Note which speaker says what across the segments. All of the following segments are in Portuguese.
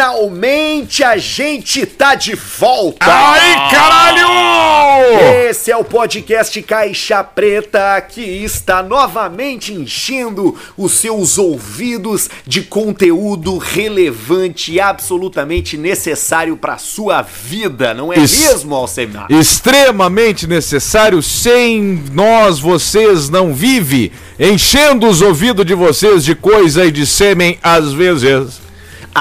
Speaker 1: Finalmente a gente tá de volta!
Speaker 2: Ai, caralho!
Speaker 1: Esse é o podcast Caixa Preta que está novamente enchendo os seus ouvidos de conteúdo relevante e absolutamente necessário para sua vida, não é
Speaker 2: Isso.
Speaker 1: mesmo, Alcemar?
Speaker 2: Extremamente necessário, sem nós vocês não vive, enchendo os ouvidos de vocês de coisa e de sêmen às vezes.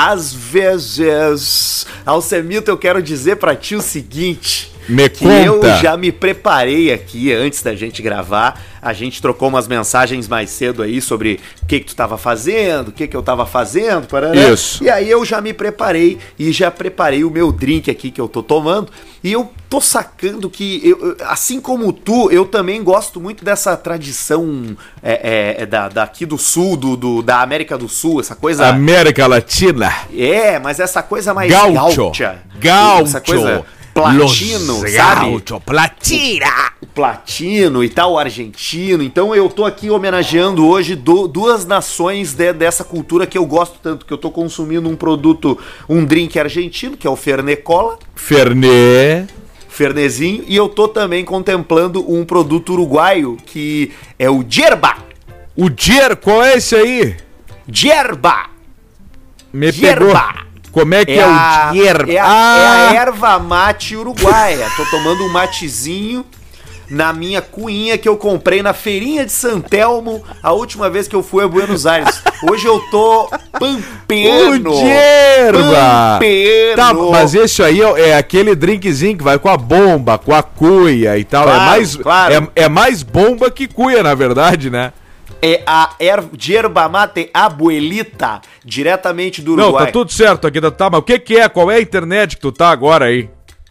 Speaker 1: Às vezes, Alcemito, eu quero dizer pra ti o seguinte.
Speaker 2: Me
Speaker 1: que eu
Speaker 2: conta.
Speaker 1: já me preparei aqui antes da gente gravar. A gente trocou umas mensagens mais cedo aí sobre o que, que tu tava fazendo, o que, que eu tava fazendo. Paraná.
Speaker 2: Isso.
Speaker 1: E aí eu já me preparei e já preparei o meu drink aqui que eu tô tomando. E eu tô sacando que, eu, eu- assim como tu, eu também gosto muito dessa tradição é, é, é, da, daqui do sul, do, do- da América do Sul, essa coisa.
Speaker 2: América Latina.
Speaker 1: É, mas essa coisa mais gaúcha.
Speaker 2: Gaucho.
Speaker 1: Essa coisa platino,
Speaker 2: Los
Speaker 1: sabe?
Speaker 2: Gaucho, platina.
Speaker 1: O platino e tal, o argentino. Então eu tô aqui homenageando hoje do- duas nações de- dessa cultura que eu gosto tanto, que eu tô consumindo um produto, um drink argentino, que é o Fernet Cola,
Speaker 2: Fernet.
Speaker 1: Fernezinho, e eu tô também contemplando um produto uruguaio, que é o Yerba.
Speaker 2: O Dier, qual é esse aí?
Speaker 1: Yerba!
Speaker 2: Me
Speaker 1: Yerba.
Speaker 2: pegou. Como é que é,
Speaker 1: a,
Speaker 2: o Dier?
Speaker 1: é a-
Speaker 2: ah,
Speaker 1: é a erva mate uruguaia. Tô tomando um matezinho na minha cuinha que eu comprei na feirinha de Santelmo a última vez que eu fui a Buenos Aires. Hoje eu tô pampeano. Pampeano.
Speaker 2: Tá, mas esse aí é, é aquele drinkzinho que vai com a bomba, com a cuia e tal. é,
Speaker 1: Claro,
Speaker 2: mais,
Speaker 1: claro.
Speaker 2: é, é mais bomba que cuia, na verdade, né?
Speaker 1: É a erva yerba mate abuelita, diretamente do
Speaker 2: Não,
Speaker 1: Uruguai.
Speaker 2: tá tudo certo aqui, tá, mas o que que é? Qual é a internet que tu tá agora aí?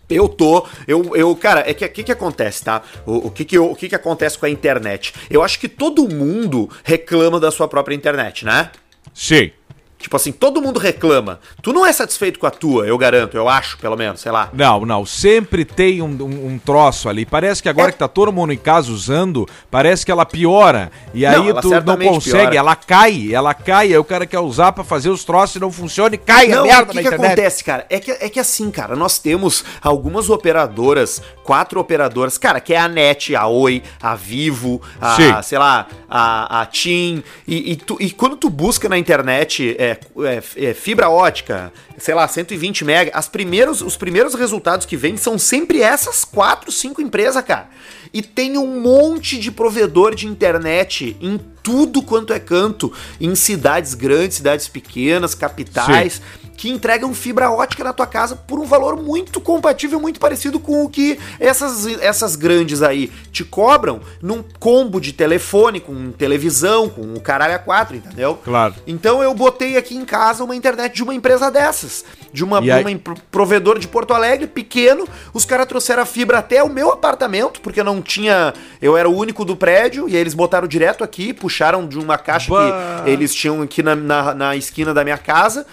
Speaker 1: Eu tô, eu, eu cara, é que o que, que acontece, tá? O, o que que, eu- o que que acontece com a internet? Eu acho que todo mundo reclama da sua própria internet, né?
Speaker 2: Sim.
Speaker 1: Tipo assim, todo mundo reclama. Tu não é satisfeito com a tua, eu garanto, eu acho, pelo menos, sei lá.
Speaker 2: Não, não, sempre tem um, um, um troço ali. Parece que agora
Speaker 1: É.
Speaker 2: que tá todo mundo em casa usando, parece que ela piora. E
Speaker 1: Não,
Speaker 2: aí tu não consegue,
Speaker 1: piora.
Speaker 2: ela cai, ela cai. Aí o cara quer usar pra fazer os troços e não funciona e cai a
Speaker 1: Não,
Speaker 2: merda
Speaker 1: o que,
Speaker 2: na
Speaker 1: que
Speaker 2: internet.
Speaker 1: acontece, cara? É que, é que assim, cara, nós temos algumas operadoras, quatro operadoras, cara, que é a NET, a Oi, a Vivo, a,
Speaker 2: Sim.
Speaker 1: sei lá, a, a TIM. E, e, tu- e quando tu busca na internet é, é, é, fibra ótica, sei lá, 120 mega, as primeiros, os primeiros resultados que vêm são sempre essas quatro, cinco empresas, cara. E tem um monte de provedor de internet em tudo quanto é canto, em cidades grandes, cidades pequenas, capitais que entregam fibra ótica na tua casa por um valor muito compatível, muito parecido com o que essas, essas grandes aí te cobram num combo de telefone, com televisão, com o caralho a quatro, entendeu?
Speaker 2: Claro.
Speaker 1: Então eu botei aqui em casa uma internet de uma empresa dessas, de uma,
Speaker 2: aí-
Speaker 1: uma provedor de Porto Alegre, pequeno, os caras trouxeram a fibra até o meu apartamento, porque não tinha, eu era o único do prédio, e aí eles botaram direto aqui, puxaram de uma caixa
Speaker 2: Bah.
Speaker 1: que eles tinham aqui na, na, na esquina da minha casa.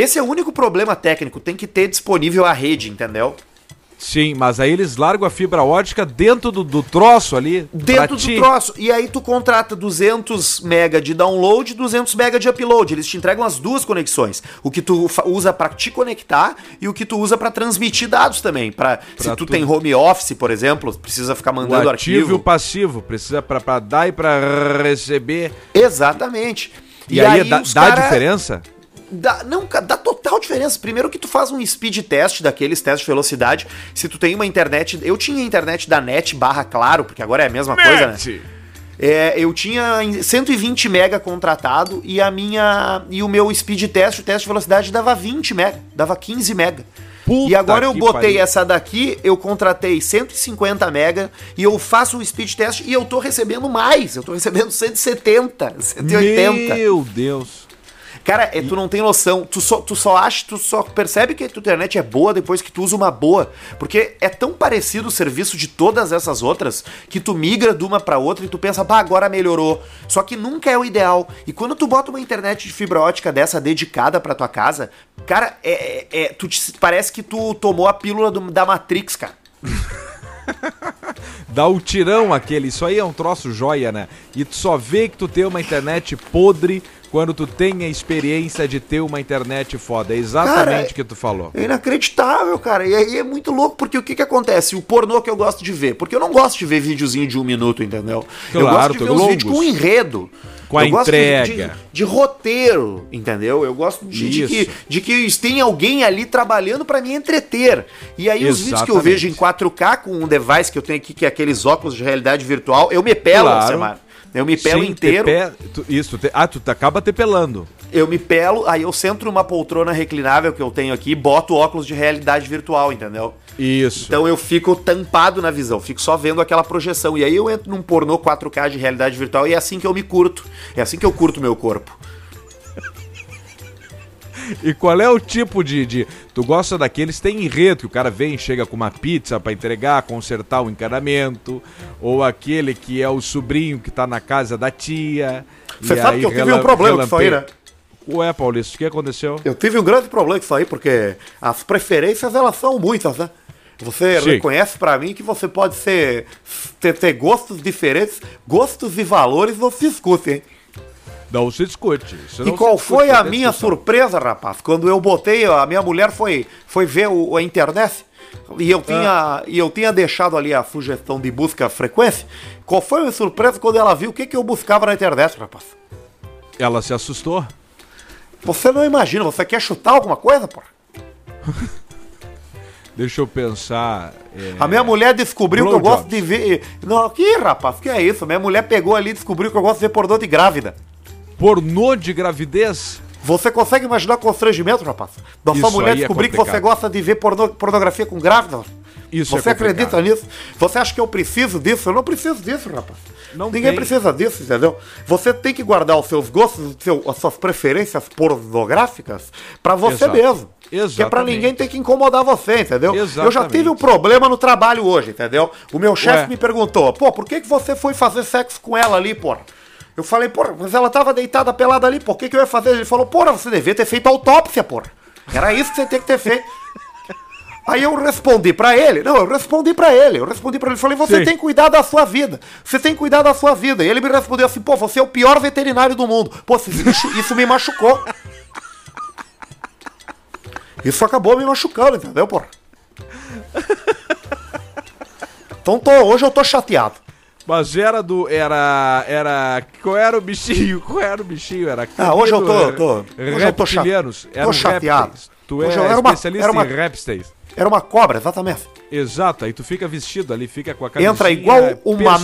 Speaker 1: Esse é o único problema técnico, tem que ter disponível a rede, entendeu?
Speaker 2: Sim, mas aí eles largam a fibra ótica dentro do, do troço ali.
Speaker 1: Dentro
Speaker 2: pra
Speaker 1: do
Speaker 2: ti.
Speaker 1: troço. E aí tu contrata 200 mega de download e 200 mega de upload. Eles te entregam as duas conexões. O que tu usa pra te conectar e o que tu usa pra transmitir dados também. Pra, se tu
Speaker 2: tu-
Speaker 1: tem home office, por exemplo, precisa ficar
Speaker 2: O
Speaker 1: mandando
Speaker 2: ativo e o
Speaker 1: arquivo.
Speaker 2: passivo. Precisa pra, pra dar e pra receber.
Speaker 1: Exatamente.
Speaker 2: E, aí, dá,
Speaker 1: os
Speaker 2: dá
Speaker 1: cara-
Speaker 2: diferença?
Speaker 1: Dá, não, dá total diferença. Primeiro que tu faz um speed test daqueles testes de velocidade. Se tu tem uma internet. Eu tinha internet da net barra claro, porque agora é a mesma coisa, né? É, eu tinha em 120 mega contratado e a minha. E o meu speed test, o teste de velocidade, dava 20 mega, dava 15 mega.
Speaker 2: Puta
Speaker 1: e agora eu botei
Speaker 2: pariu.
Speaker 1: essa daqui, eu contratei 150 mega e eu faço o speed test e eu tô recebendo mais. Eu tô recebendo 170, 180.
Speaker 2: Meu Deus.
Speaker 1: Cara, é, tu não tem noção. Tu só, tu só acha, tu só percebe que a tua internet é boa depois que tu usa uma boa. Porque é tão parecido o serviço de todas essas outras que tu migra de uma pra outra e tu pensa, pá, agora melhorou. Só que nunca é o ideal. E quando tu bota uma internet de fibra ótica dessa dedicada pra tua casa, cara, é, é- é- tu te- parece que tu tomou a pílula do- da Matrix, cara.
Speaker 2: Dá o tirão aquele. Isso aí é um troço joia, né? E tu só vê que tu tem uma internet podre quando tu tem a experiência de ter uma internet foda. É exatamente o que tu falou.
Speaker 1: É inacreditável, cara. E aí é muito louco, porque o que que acontece? O pornô que eu gosto de ver. Porque eu não gosto de ver videozinho de um minuto, entendeu? eu
Speaker 2: Claro,
Speaker 1: gosto de ver
Speaker 2: tô
Speaker 1: os
Speaker 2: longos.
Speaker 1: vídeos com enredo.
Speaker 2: Com a
Speaker 1: eu gosto de-
Speaker 2: entrega.
Speaker 1: De, de roteiro, entendeu? Eu gosto de, de que, de que tem alguém ali trabalhando pra me entreter. E aí os vídeos que eu
Speaker 2: Exatamente.
Speaker 1: vejo em 4K com um device que eu tenho aqui, que é aqueles óculos de realidade virtual, eu me pelo,
Speaker 2: Claro.
Speaker 1: Semar. Eu me pelo
Speaker 2: Sim,
Speaker 1: inteiro.
Speaker 2: te pe- tu- isso, te- ah, tu acaba te pelando.
Speaker 1: Eu me pelo, aí eu sento numa poltrona reclinável que eu tenho aqui e boto óculos de realidade virtual, entendeu?
Speaker 2: Isso.
Speaker 1: Então eu fico tampado na visão, fico só vendo aquela projeção. E aí eu entro num pornô 4K de realidade virtual e é assim que eu me curto. É assim que eu curto meu corpo.
Speaker 2: E qual é o tipo de, de- Tu gosta daqueles tem enredo que o cara vem, chega com uma pizza pra entregar, consertar o encanamento, ou aquele que é o sobrinho que tá na casa da tia.
Speaker 1: Você sabe que eu tive um problema com isso aí, né?
Speaker 2: Ué, Paulista, o que aconteceu?
Speaker 1: Eu tive um grande problema com isso aí, porque as preferências elas são muitas, né? Você
Speaker 2: Sim.
Speaker 1: reconhece pra mim que você pode ser ter, ter gostos diferentes, gostos e valores não se discutem, hein?
Speaker 2: Não se discute.
Speaker 1: E qual
Speaker 2: discute,
Speaker 1: foi a minha
Speaker 2: discussão.
Speaker 1: surpresa, rapaz? Quando eu botei, a minha mulher foi, foi ver o, a internet e eu, tinha, e eu tinha deixado ali a sugestão de busca frequência. Qual foi a minha surpresa quando ela viu o que, que eu buscava na internet, rapaz?
Speaker 2: Ela se assustou?
Speaker 1: Você não imagina, você quer chutar alguma coisa, pô?
Speaker 2: Deixa eu pensar. é,
Speaker 1: A minha mulher descobriu que eu
Speaker 2: Blowjobs.
Speaker 1: gosto de ver. Não, que rapaz, que é isso? Minha mulher pegou ali e descobriu que eu gosto de ver pornô de grávida.
Speaker 2: Pornô de gravidez?
Speaker 1: Você consegue imaginar o constrangimento, rapaz? Da sua mulher
Speaker 2: é
Speaker 1: descobrir que
Speaker 2: complicado.
Speaker 1: você gosta de ver porno- pornografia com grávida?
Speaker 2: Isso
Speaker 1: Você
Speaker 2: é
Speaker 1: acredita nisso? Você acha que eu preciso disso? Eu não preciso disso, rapaz.
Speaker 2: Não
Speaker 1: Ninguém
Speaker 2: tem.
Speaker 1: precisa disso, entendeu? Você tem que guardar os seus gostos, os seu- as suas preferências pornográficas pra você
Speaker 2: Exato.
Speaker 1: mesmo. Que é pra
Speaker 2: Exatamente.
Speaker 1: ninguém ter que incomodar você, entendeu? Eu já
Speaker 2: Exatamente.
Speaker 1: tive um problema no trabalho hoje, entendeu? O meu chefe me perguntou, pô, por que, que você foi fazer sexo com ela ali, porra? Eu falei, porra, mas ela tava deitada pelada ali, por que, que eu ia fazer? Ele falou, porra, você devia ter feito autópsia, porra. Era isso que você tinha que ter feito. Aí eu respondi pra ele, não, eu respondi pra ele, eu respondi pra ele, falei, você
Speaker 2: Sim.
Speaker 1: tem que cuidar da sua vida, você tem que cuidar da sua vida. E ele me respondeu assim, pô, você é o pior veterinário do mundo. Pô, isso, isso me machucou. Isso acabou me machucando, entendeu, porra? Então tô, hoje eu tô chateado.
Speaker 2: Mas era do. Era. Era. Qual era o bichinho? Qual era o bichinho? Era.
Speaker 1: Ah, hoje eu tô- tô- hoje eu tô cha- tô chateado.
Speaker 2: Tu
Speaker 1: Hoje
Speaker 2: é
Speaker 1: eu era uma-
Speaker 2: especialista
Speaker 1: era uma-
Speaker 2: em répteis.
Speaker 1: Era uma cobra, exatamente.
Speaker 2: Exato, aí tu fica vestido ali, fica com a camisinha
Speaker 1: Entra igual uma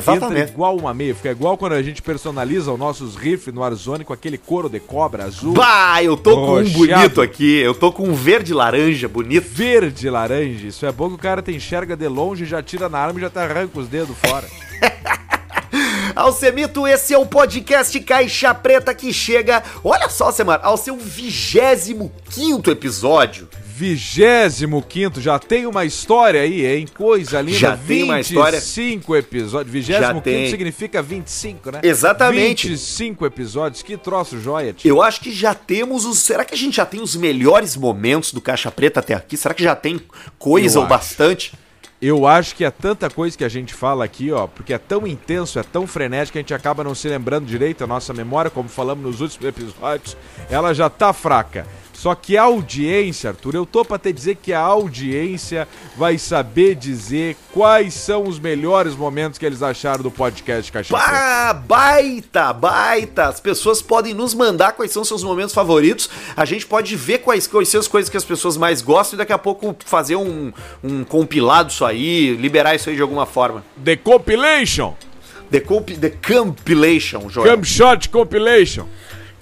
Speaker 2: personalizada. Entra
Speaker 1: Exatamente.
Speaker 2: igual uma meia, fica igual quando a gente personaliza os nossos rifles no Warzone com aquele couro de cobra azul,
Speaker 1: Bah, eu tô com um bonito aqui. Eu tô com um verde laranja bonito.
Speaker 2: verde laranja. Isso é bom que o cara te enxerga de longe, já tira na arma e já te arranca os dedos fora.
Speaker 1: Alcemito, esse é o podcast Caixa Preta que chega, olha só, Semar, ao seu 25 episódio.
Speaker 2: Vigésimo quinto, já tem uma história aí, hein? Coisa linda.
Speaker 1: Já tem uma história.
Speaker 2: 25 episódios. Vigésimo
Speaker 1: Já
Speaker 2: quinto
Speaker 1: tem.
Speaker 2: significa 25, né?
Speaker 1: Exatamente.
Speaker 2: 25 episódios. Que troço joia, tio.
Speaker 1: Eu acho que já temos os. Será que a gente já tem os melhores momentos do Caixa Preta até aqui? Será que já tem coisa
Speaker 2: Eu
Speaker 1: ou
Speaker 2: acho.
Speaker 1: bastante?
Speaker 2: Eu acho que é tanta coisa que a gente fala aqui, ó, porque é tão intenso, é tão frenético que a gente acaba não se lembrando direito. A nossa memória, como falamos nos últimos episódios, ela já tá fraca. Só que a audiência, Arthur, eu tô pra te dizer que a audiência vai saber dizer quais são os melhores momentos que eles acharam do podcast Caixa
Speaker 1: baita, baita. As pessoas podem nos mandar quais são seus momentos favoritos. A gente pode ver quais, quais são as coisas que as pessoas mais gostam e daqui a pouco fazer um, um compilado isso aí, liberar isso aí de alguma forma.
Speaker 2: The Compilation!
Speaker 1: The, comp the Compilation, Joel.
Speaker 2: Camp Shot Compilation!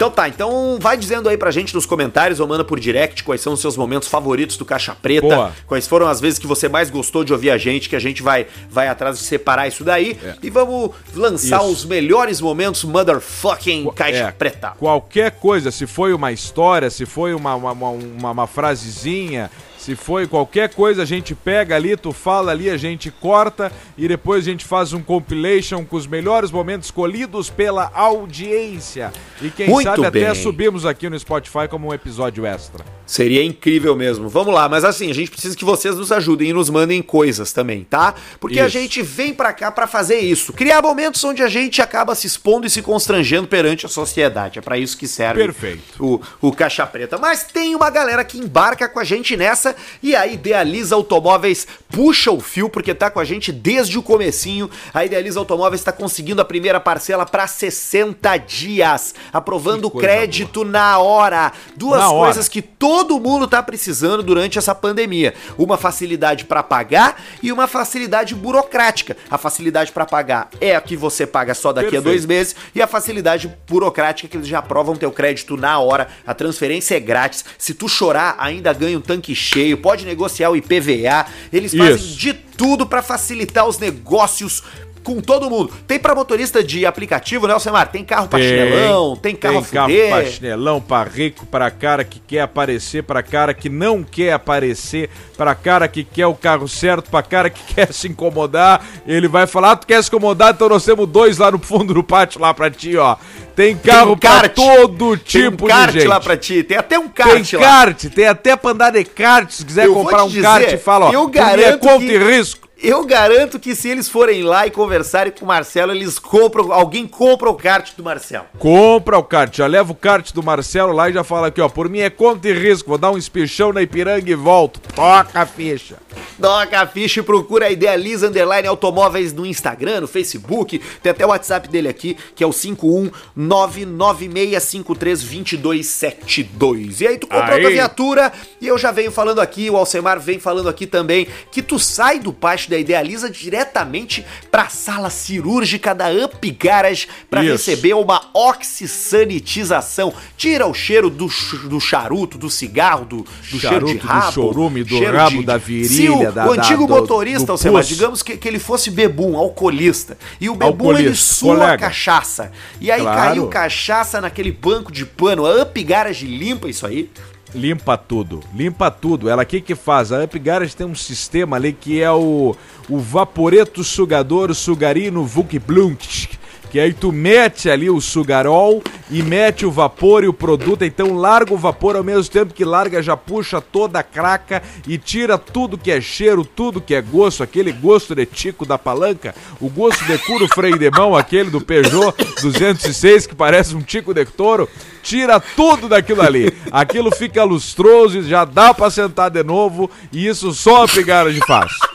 Speaker 1: Então tá, então vai dizendo aí pra gente nos comentários ou manda por direct quais são os seus momentos favoritos do Caixa Preta,
Speaker 2: Boa.
Speaker 1: quais foram as vezes que você mais gostou de ouvir a gente, que a gente vai, vai atrás de separar isso daí e vamos lançar
Speaker 2: Isso.
Speaker 1: os melhores momentos motherfucking Caixa
Speaker 2: É,
Speaker 1: Preta.
Speaker 2: Qualquer coisa, se foi uma história, se foi uma, uma, uma- uma frasezinha, Se foi qualquer coisa, a gente pega ali, tu fala ali, a gente corta e depois a gente faz um compilation com os melhores momentos escolhidos pela audiência. E quem
Speaker 1: Muito
Speaker 2: sabe
Speaker 1: bem.
Speaker 2: até subimos aqui no Spotify como um episódio extra.
Speaker 1: Seria incrível mesmo. Vamos lá, mas assim, a gente precisa que vocês nos ajudem e nos mandem coisas também, tá? Porque a
Speaker 2: Isso.
Speaker 1: gente vem pra cá pra fazer isso. Criar momentos onde a gente acaba se expondo e se constrangendo perante a sociedade. É pra isso que serve
Speaker 2: Perfeito.
Speaker 1: o, o Caixa Preta. Mas tem uma galera que embarca com a gente nessa e a Idealiza Automóveis puxa o fio porque tá com a gente desde o comecinho. A Idealiza Automóveis está conseguindo a primeira parcela pra 60 dias, aprovando crédito na hora. Duas
Speaker 2: Na hora.
Speaker 1: coisas que todo mundo tá precisando durante essa pandemia. Uma facilidade para pagar e uma facilidade burocrática. A facilidade para pagar é a que você paga só daqui a
Speaker 2: Perfeito.
Speaker 1: dois meses e a facilidade burocrática é que eles já aprovam teu crédito na hora. A transferência é grátis. Se tu chorar, ainda ganha um tanque cheio. Pode negociar o IPVA. Eles fazem
Speaker 2: Isso.
Speaker 1: de tudo para facilitar os negócios com todo mundo. Tem pra motorista de aplicativo, né, Alcemar? Tem carro pra chinelão, tem carro
Speaker 2: tem carro pra chinelão, pra rico, pra cara que quer aparecer, pra cara que não quer aparecer, pra cara que quer o carro certo, pra cara que quer se incomodar. Ele vai falar, ah, tu quer se incomodar? Então nós temos dois lá no fundo do pátio lá pra ti, ó. Tem carro
Speaker 1: um
Speaker 2: pra
Speaker 1: kart.
Speaker 2: todo
Speaker 1: Tem
Speaker 2: tipo
Speaker 1: um kart
Speaker 2: de gente.
Speaker 1: lá pra ti. Tem até um
Speaker 2: Tem
Speaker 1: kart lá.
Speaker 2: kart, tem até pra andar de kart, se quiser
Speaker 1: Eu
Speaker 2: comprar um
Speaker 1: dizer,
Speaker 2: kart, fala, ó,
Speaker 1: eu
Speaker 2: minha
Speaker 1: garanto
Speaker 2: conta
Speaker 1: que-
Speaker 2: e risco.
Speaker 1: Eu garanto que se eles forem lá e conversarem com o Marcelo, eles compram. Alguém compra o kart do Marcelo.
Speaker 2: Compra o kart, já leva o kart do Marcelo lá e já fala aqui, ó, por mim é conta e risco, vou dar um espichão na Ipiranga e volto. Toca a ficha.
Speaker 1: Toca a ficha e procura a Idealiza Underline Automóveis no Instagram, no Facebook. Tem até o WhatsApp dele aqui, que é o 51996532272. E aí tu compra
Speaker 2: Aí.
Speaker 1: tua viatura e eu já venho falando aqui, o Alcemar vem falando aqui também, que tu sai do pátio da Idealiza diretamente pra sala cirúrgica da Up Garage
Speaker 2: Isso.
Speaker 1: receber uma oxisanitização. Tira o cheiro do, do charuto, do cigarro, do, do cheiro de
Speaker 2: Charuto, do
Speaker 1: rabo.
Speaker 2: chorume, do
Speaker 1: cheiro
Speaker 2: rabo da virilha,
Speaker 1: o,
Speaker 2: da-
Speaker 1: o antigo
Speaker 2: da-
Speaker 1: motorista,
Speaker 2: do
Speaker 1: Alcemar,
Speaker 2: pus.
Speaker 1: digamos que, que ele fosse bebum, alcoolista. E o bebum ele
Speaker 2: Alcoolista,
Speaker 1: sua
Speaker 2: colega.
Speaker 1: cachaça. E aí
Speaker 2: Claro.
Speaker 1: caiu cachaça naquele banco de pano. A Up Garage limpa isso aí.
Speaker 2: Limpa tudo, limpa tudo. Ela o que que faz? A Up Garage tem um sistema ali que é o, o vaporeto sugador sugarino Vuk Blunt. Que aí tu mete ali o sugarol e mete o vapor e o produto, então larga o vapor ao mesmo tempo que larga, já puxa toda a craca e tira tudo que é cheiro, tudo que é gosto, aquele gosto de tico da palanca, o gosto de curo freio de mão, aquele do Peugeot 206 que parece um tico de touro, tira tudo daquilo ali. Aquilo fica lustroso e já dá pra sentar de novo e isso só a Garage faz.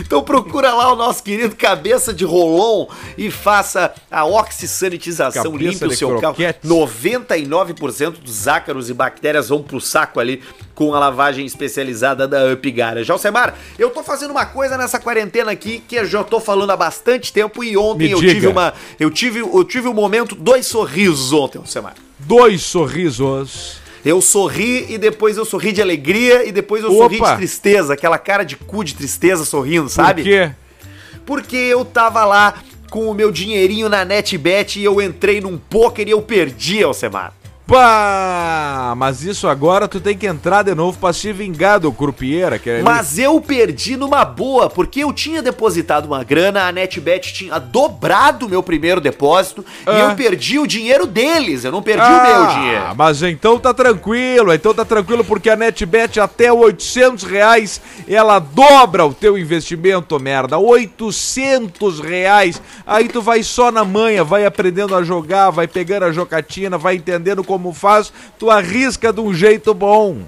Speaker 1: Então procura lá o nosso querido cabeça de rolon e faça a oxisanitização, limpe o seu
Speaker 2: croquete.
Speaker 1: carro. 99% dos ácaros e bactérias vão pro saco ali com a lavagem especializada da Up Garage. Alcemar, eu tô fazendo uma coisa nessa quarentena aqui que eu já tô falando há bastante tempo e ontem
Speaker 2: Me
Speaker 1: eu
Speaker 2: diga.
Speaker 1: tive uma eu tive eu tive um momento dois sorrisos ontem, Alcemar.
Speaker 2: Dois sorrisos.
Speaker 1: Eu sorri e depois eu sorri de alegria e depois eu
Speaker 2: Opa!
Speaker 1: sorri de tristeza, aquela cara de cu de tristeza sorrindo, sabe?
Speaker 2: Por quê?
Speaker 1: Porque eu tava lá com o meu dinheirinho na NetBet e eu entrei num poker e eu perdi, Alcemar.
Speaker 2: Pá! Mas isso agora tu tem que entrar de novo pra se vingar do croupier, que é
Speaker 1: Mas eu perdi numa boa, porque eu tinha depositado uma grana, a NetBet tinha dobrado o meu primeiro depósito e
Speaker 2: Ah.
Speaker 1: eu perdi o dinheiro deles, eu não perdi o meu dinheiro.
Speaker 2: Mas então tá tranquilo, então tá tranquilo porque a NetBet até 800 reais ela dobra o teu investimento, merda. 800 reais. Aí tu vai só na manha, vai aprendendo a jogar, vai pegando a jocatina, vai entendendo como faz, tu arrisca de um jeito bom.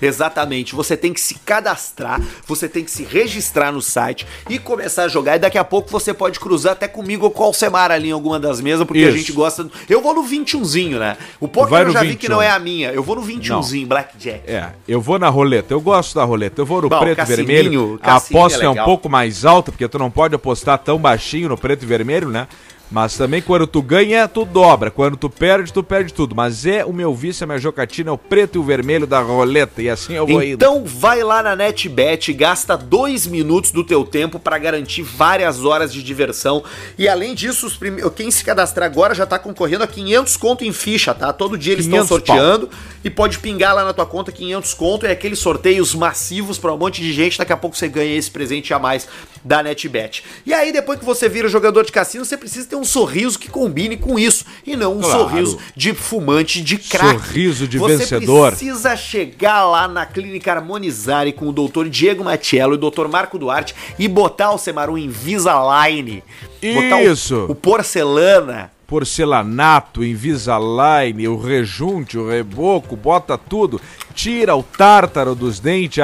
Speaker 1: Exatamente, você tem que se cadastrar, você tem que se registrar no site e começar a jogar. E daqui a pouco você pode cruzar até comigo ou com o Alcemar ali em alguma das mesas, porque a
Speaker 2: Isso.
Speaker 1: gente gosta. Eu vou no 21zinho, né? O poker eu já vi que
Speaker 2: 21.
Speaker 1: não é a minha. Eu vou no 21zinho, Blackjack.
Speaker 2: É, eu vou na roleta, eu gosto da roleta, eu vou no
Speaker 1: Bom,
Speaker 2: preto e vermelho. A
Speaker 1: cassino
Speaker 2: aposta
Speaker 1: é
Speaker 2: é um pouco mais alta, porque tu não pode apostar tão baixinho no preto e vermelho, né? Mas também quando tu ganha, tu dobra. Quando tu perde, tu perde tudo. Mas é o meu vício, a minha jocatina é o preto e o vermelho da roleta. E assim eu vou
Speaker 1: então, indo. Então vai lá na NetBet, gasta dois minutos do teu tempo para garantir várias horas de diversão. E além disso, os prime... quem se cadastrar agora já tá concorrendo a 500 conto em ficha, tá? Todo dia eles estão sorteando pau. e pode pingar lá na tua conta 500 conto. É aqueles sorteios massivos para um monte de gente. Daqui a pouco você ganha esse presente a mais da NetBet. E aí, depois que você vira jogador de cassino, você precisa ter um sorriso que combine com isso. E não um claro. sorriso de fumante de crack.
Speaker 2: Sorriso de você vencedor.
Speaker 1: Você precisa chegar lá na Clínica Harmonizare com o doutor Diego Matiello e o doutor Marco Duarte e botar o Semaru Invisalign.
Speaker 2: Isso.
Speaker 1: Botar o, o porcelana
Speaker 2: porcelanato, Invisalign, o rejunte, o reboco, bota tudo, tira o tártaro dos dentes,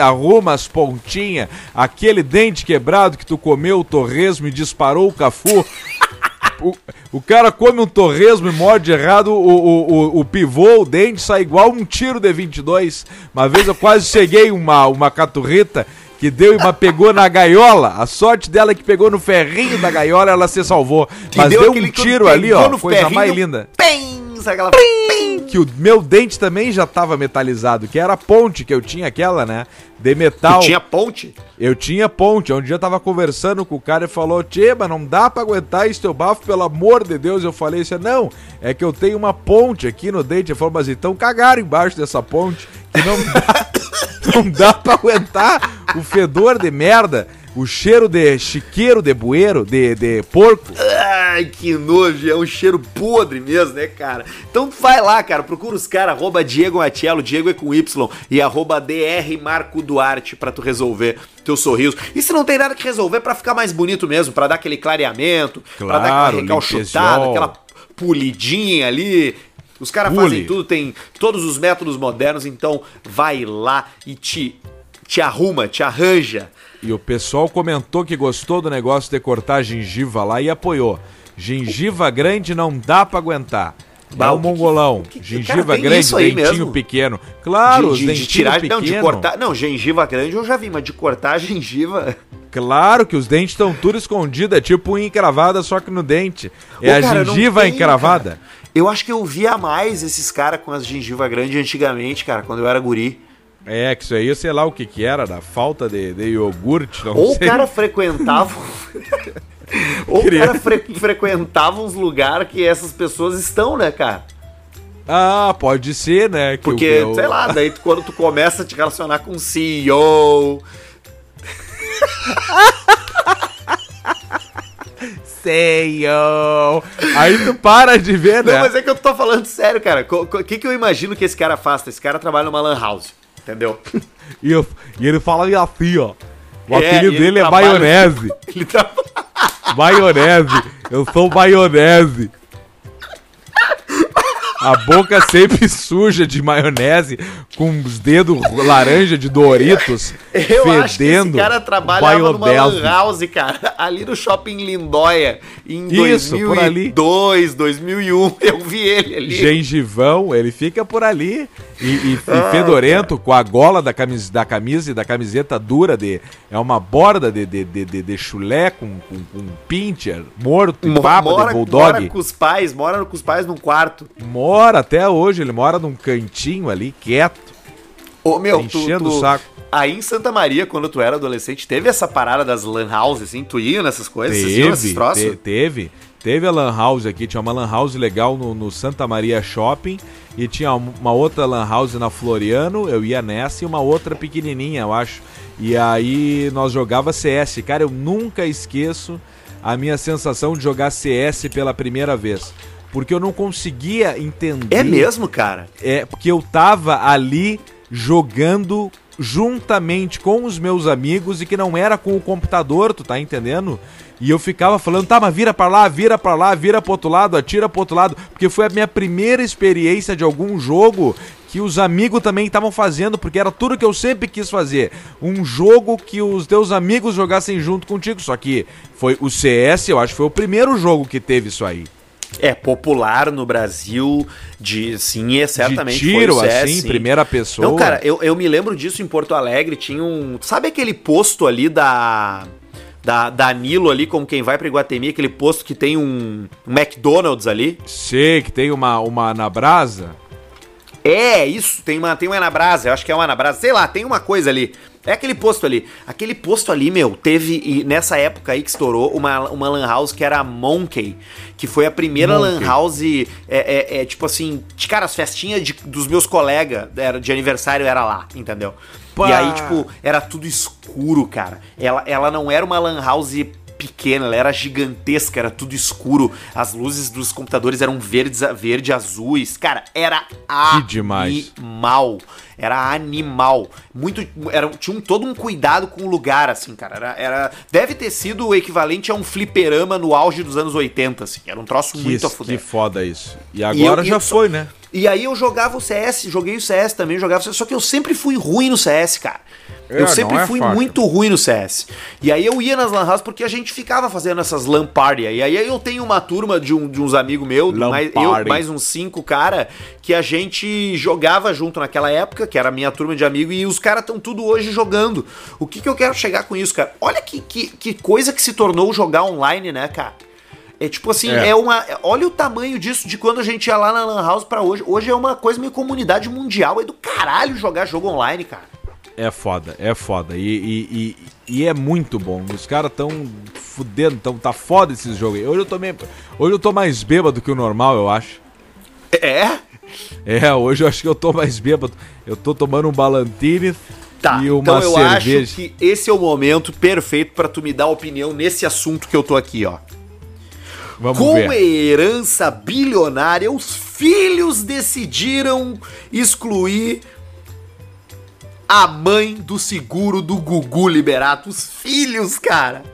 Speaker 2: arruma as pontinhas, aquele dente quebrado que tu comeu o torresmo e disparou o cafu. O, o cara come um torresmo e morde errado, o, o, o, o pivô, o dente, sai igual um tiro de 22. Uma vez eu quase cheguei uma, uma caturrita que deu e pegou na gaiola. A sorte dela é que pegou no ferrinho da gaiola ela se salvou. Que Mas deu, deu um tiro ali, ó. Coisa mais linda. Pensa aquela. Que o meu dente também já tava metalizado, que era a ponte que eu tinha aquela, né? De metal. Tu
Speaker 1: tinha ponte?
Speaker 2: Eu tinha ponte. Um dia eu tava conversando com o cara e falou: Tchê, mas não dá pra aguentar esse teu bafo, pelo amor de Deus. Eu falei assim: não, é que eu tenho uma ponte aqui no dente. Ele falou, mas então cagaram embaixo dessa ponte. Que não dá, não dá pra aguentar o fedor de merda, o cheiro de chiqueiro de bueiro, de, de porco.
Speaker 1: Ai, que nojo, é um cheiro podre mesmo, né, cara? Então vai lá, cara, procura os caras, arroba Diego Matiello, Diego é com Y, e arroba DR Marco Duarte pra tu resolver teu sorriso. E se não tem nada que resolver, para ficar mais bonito mesmo, para dar aquele clareamento, claro, pra dar aquela recalchutada, aquela polidinha ali, os caras fazem tudo, tem todos os métodos modernos, então vai lá e te te arruma, te arranja.
Speaker 2: E o pessoal comentou que gostou do negócio de cortar a gengiva lá e apoiou. Gengiva grande não dá para aguentar. Dá o mongolão. Que, que, gengiva cara, grande, dentinho mesmo? pequeno. Claro, de, de, os de tirar,
Speaker 1: Não, de cortar. Não, gengiva grande eu já vi, mas de cortar a gengiva.
Speaker 2: Claro que os dentes estão tudo escondidos, é tipo unha encravada, só que no dente. É Ô, a cara, gengiva tem, encravada. Cara.
Speaker 1: Eu acho que eu via mais esses caras com as gengiva grande antigamente, cara, quando eu era guri.
Speaker 2: É, que isso aí, sei lá o que que era, da falta de, de iogurte,
Speaker 1: não Ou sei. o cara frequentava... Ou o cara fre frequentava uns lugares que essas pessoas estão, né, cara?
Speaker 2: Ah, pode ser, né?
Speaker 1: Porque, sei lá, daí tu, quando tu começa a te relacionar com o CEO...
Speaker 2: CEO. Aí tu para de ver, né?
Speaker 1: Não, mas é que eu tô falando sério, cara. O que, que eu imagino que esse cara faça? Esse cara trabalha numa lan house. Entendeu?
Speaker 2: e, e ele fala assim, ó. O é, apelido dele é maionese. Ele tra... Maionese. Eu sou maionese. A boca sempre suja de maionese, com os dedos laranja de Doritos,
Speaker 1: eu fedendo. Acho que esse cara trabalhava numa lan house, cara, ali no Shopping Lindóia, em Isso, 2002, 2001, eu vi ele ali.
Speaker 2: Gengivão, ele fica por ali, e, e, ah, e fedorento, cara. com a gola da camisa, da camisa e da camiseta dura, de, é uma borda de, de, de, de, de chulé com, com, com pincher, morto,
Speaker 1: e papa mora, de bulldog. Mora com os pais, mora com os pais num quarto.
Speaker 2: Mora mora até hoje, ele mora num cantinho ali, quieto.
Speaker 1: Ô, meu, enchendo tu, tu, o saco. Aí em Santa Maria, quando tu era adolescente, teve essa parada das lan houses, assim? Tu ia nessas coisas?
Speaker 2: Teve, te, teve. Teve a lan house aqui, tinha uma lan house legal no, no, Santa Maria Shopping e tinha uma outra lan house na Floriano, eu ia nessa e uma outra pequenininha, eu acho. E aí nós jogava CS. Cara, eu nunca esqueço a minha sensação de jogar CS pela primeira vez porque eu não conseguia entender.
Speaker 1: É mesmo, cara?
Speaker 2: É, porque eu tava ali jogando juntamente com os meus amigos e que não era com o computador, tu tá entendendo? E eu ficava falando, tá, mas vira pra lá, vira pra lá, vira pro outro lado, atira pro outro lado, porque foi a minha primeira experiência de algum jogo que os amigos também estavam fazendo, porque era tudo que eu sempre quis fazer. Um jogo que os teus amigos jogassem junto contigo, só que foi o CS, eu acho que foi o primeiro jogo que teve isso aí.
Speaker 1: É popular no Brasil, de sim, é certamente
Speaker 2: de tiro, foi assim, sim. primeira pessoa. Não,
Speaker 1: cara, eu, eu me lembro disso em Porto Alegre, tinha um, sabe aquele posto ali da da Danilo ali, como quem vai pra Iguatemi, aquele posto que tem um, um McDonald's ali.
Speaker 2: Sei que tem uma, uma na brasa.
Speaker 1: É, isso, tem uma, tem uma Anabrasa, eu acho que é uma Anabrasa, sei lá, tem uma coisa ali. É aquele posto ali. Aquele posto ali, meu, teve, e nessa época aí que estourou, uma, uma lan house que era a Monkey, que foi a primeira
Speaker 2: Monkey.
Speaker 1: lan house, é, é, é, tipo assim, de, cara, as festinhas de- dos meus colegas era, de aniversário era lá, entendeu?
Speaker 2: Pá.
Speaker 1: E aí, tipo, era tudo escuro, cara. Ela, ela não era uma lan house pequena, ela era gigantesca, era tudo escuro. As luzes dos computadores eram verdes, verde, azuis. Cara, era animal. Era animal. Muito. Era, tinha um, todo um cuidado com o lugar, assim, cara. Era, era- deve ter sido o equivalente a um fliperama no auge dos anos 80, assim. Era um troço
Speaker 2: Que,
Speaker 1: muito a
Speaker 2: que foda isso. E agora
Speaker 1: eu-
Speaker 2: já
Speaker 1: eu
Speaker 2: foi, né?
Speaker 1: E aí eu jogava o CS, joguei o CS também, jogava só que eu sempre fui ruim no CS, cara.
Speaker 2: É,
Speaker 1: eu sempre
Speaker 2: é
Speaker 1: fui
Speaker 2: fácil.
Speaker 1: muito ruim no CS. E aí eu ia nas lan house porque a gente ficava fazendo essas LAN party. E aí eu tenho uma turma de, um- de uns amigos meus, mais, eu, mais uns cinco cara, que a gente jogava junto naquela época, que era a minha turma de amigos, e os caras estão tudo hoje jogando. O que, que eu quero chegar com isso, cara? Olha que, que, que coisa que se tornou jogar online, né, cara? É tipo assim,
Speaker 2: É.
Speaker 1: é. uma. Olha o tamanho disso de quando a gente ia lá na Lan House pra hoje. Hoje é uma coisa meio comunidade mundial. É do caralho jogar jogo online, cara.
Speaker 2: É foda, é foda. E, e, e, e é muito bom. Os caras tão fudendo, tão, tá foda esses jogos. aí. Hoje eu tô meio- Hoje eu tô mais bêbado que o normal, eu acho.
Speaker 1: É?
Speaker 2: É, hoje eu acho que eu tô mais bêbado. Eu tô tomando um Balantine
Speaker 1: Tá,
Speaker 2: e uma
Speaker 1: então eu
Speaker 2: cerveja.
Speaker 1: acho que esse é o momento perfeito pra tu me dar opinião nesse assunto que eu tô aqui, ó.
Speaker 2: Vamos
Speaker 1: Com
Speaker 2: ver.
Speaker 1: herança bilionária, os filhos decidiram excluir a mãe do seguro do Gugu Liberato. Os filhos, cara.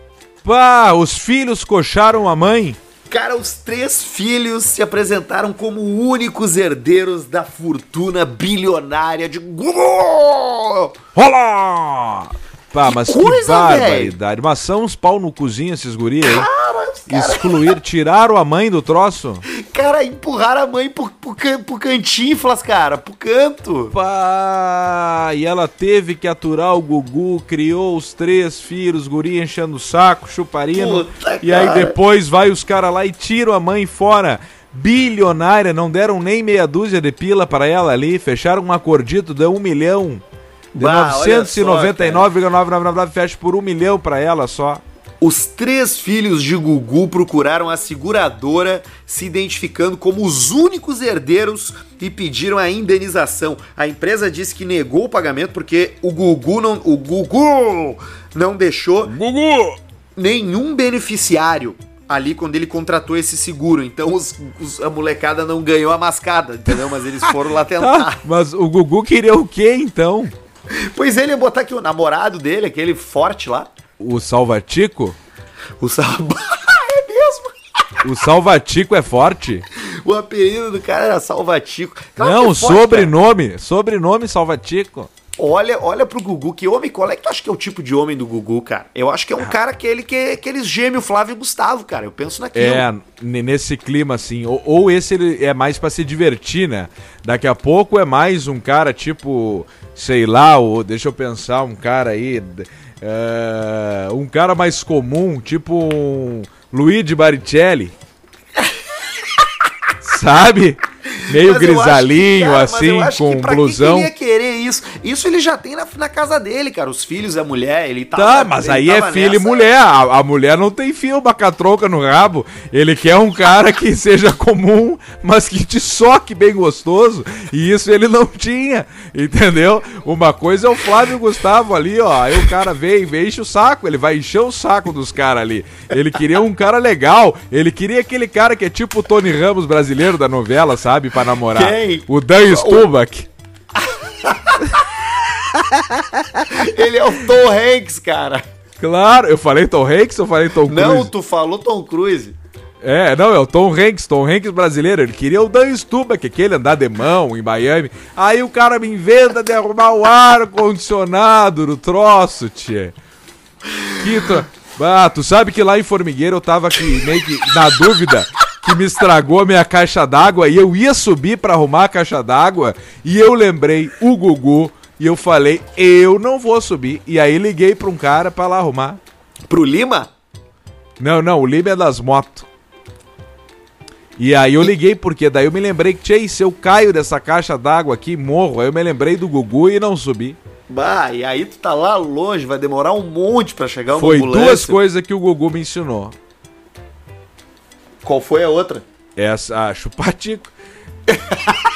Speaker 2: Pá, os filhos coxaram a mãe.
Speaker 1: Cara, os três filhos se apresentaram como únicos herdeiros da fortuna bilionária de Gugu.
Speaker 2: Rola! Pá, mas que
Speaker 1: coisa,
Speaker 2: barbaridade. Mas são uns pau no cozinho esses guri aí. Excluir, tiraram a mãe do troço.
Speaker 1: Cara, empurraram a mãe pro, pro, can- pro cantinflas, cara, pro canto.
Speaker 2: Pá, e ela teve que aturar o Gugu, criou os três filhos, guri enchendo o saco, chuparino.
Speaker 1: Puta,
Speaker 2: e aí
Speaker 1: cara.
Speaker 2: depois vai os caras lá e tiram a mãe fora. Bilionária, não deram nem meia dúzia de pila para ela ali, fecharam um acordito de um milhão. De
Speaker 1: Bah, olha só,
Speaker 2: 999,999 fecha por um milhão para ela só.
Speaker 1: Os três filhos de Gugu procuraram a seguradora, se identificando como os únicos herdeiros e pediram a indenização. A empresa disse que negou o pagamento porque o Gugu não, o Gugu não deixou
Speaker 2: Gugu!
Speaker 1: nenhum beneficiário ali quando ele contratou esse seguro. Então os- os- a molecada não ganhou a mascada, entendeu? Mas eles foram lá
Speaker 2: Tá,
Speaker 1: tentar.
Speaker 2: mas o Gugu queria o quê então?
Speaker 1: Pois ele ia botar aqui o namorado dele, aquele forte lá.
Speaker 2: O Salvatico?
Speaker 1: O Salva. é mesmo?
Speaker 2: O Salvatico é forte?
Speaker 1: O apelido do cara era Salvatico. Claro
Speaker 2: Não,
Speaker 1: é forte,
Speaker 2: sobrenome. Sobrenome Salvatico.
Speaker 1: Olha, olha pro Gugu, que homem, qual é que tu acha que é o tipo de homem do Gugu, cara? Eu acho que é um cara aquele que é aqueles gêmeos Flávio e Gustavo, cara. Eu penso naquilo.
Speaker 2: É, nesse clima assim. Ou, ou esse ele é mais pra se divertir, né? Daqui a pouco é mais um cara tipo, sei lá, ou deixa eu pensar, um cara aí. é, um cara mais comum, tipo um Luigi Baricelli. Sabe? Meio
Speaker 1: acho que,
Speaker 2: grisalhinho,
Speaker 1: cara,
Speaker 2: assim, com
Speaker 1: que
Speaker 2: blusão.
Speaker 1: Que ele ia querer isso? Isso ele já tem na, na casa dele, cara. Os filhos, a mulher, ele tá.
Speaker 2: Tá, mas aí é filho e mulher. A, a mulher não tem fio, bacatronca no rabo. Ele quer um cara que seja comum, mas que te soque bem gostoso. E isso ele não tinha, entendeu? Uma coisa é o Flávio Gustavo ali, ó. Aí o cara vem, vem, enche o saco. Ele vai encher o saco dos caras ali. Ele queria um cara legal. Ele queria aquele cara que é tipo o Tony Ramos brasileiro da novela, sabe? Pra namorar.
Speaker 1: Quem?
Speaker 2: O Dan Stubach.
Speaker 1: Ele é o Tom Hanks, cara.
Speaker 2: Claro, eu falei Tom Hanks ou falei Tom Cruise?
Speaker 1: Não, tu falou Tom Cruise.
Speaker 2: É, não, é o Tom Hanks, Tom Hanks brasileiro. Ele queria o Dan Stubach, aquele andar de mão em Miami. Aí o cara me inventa de arrumar o ar-condicionado no troço, tchê. Que tro... Ah, tu sabe que lá em Formigueiro eu tava aqui meio que na dúvida que me estragou a minha caixa d'água e eu ia subir pra arrumar a caixa d'água e eu lembrei o Gugu e eu falei, eu não vou subir. E aí liguei pra um cara pra lá arrumar.
Speaker 1: Pro Lima?
Speaker 2: Não, não, o Lima é das motos. E aí eu liguei porque daí eu me lembrei que, tchê, se eu caio dessa caixa d'água aqui, morro. Aí eu me lembrei do Gugu e não subi.
Speaker 1: Bah, e aí tu tá lá longe, vai demorar um monte pra chegar uma
Speaker 2: Foi
Speaker 1: ambulância.
Speaker 2: duas coisas que o Gugu me ensinou.
Speaker 1: Qual foi a outra?
Speaker 2: Essa, ah, chupatico.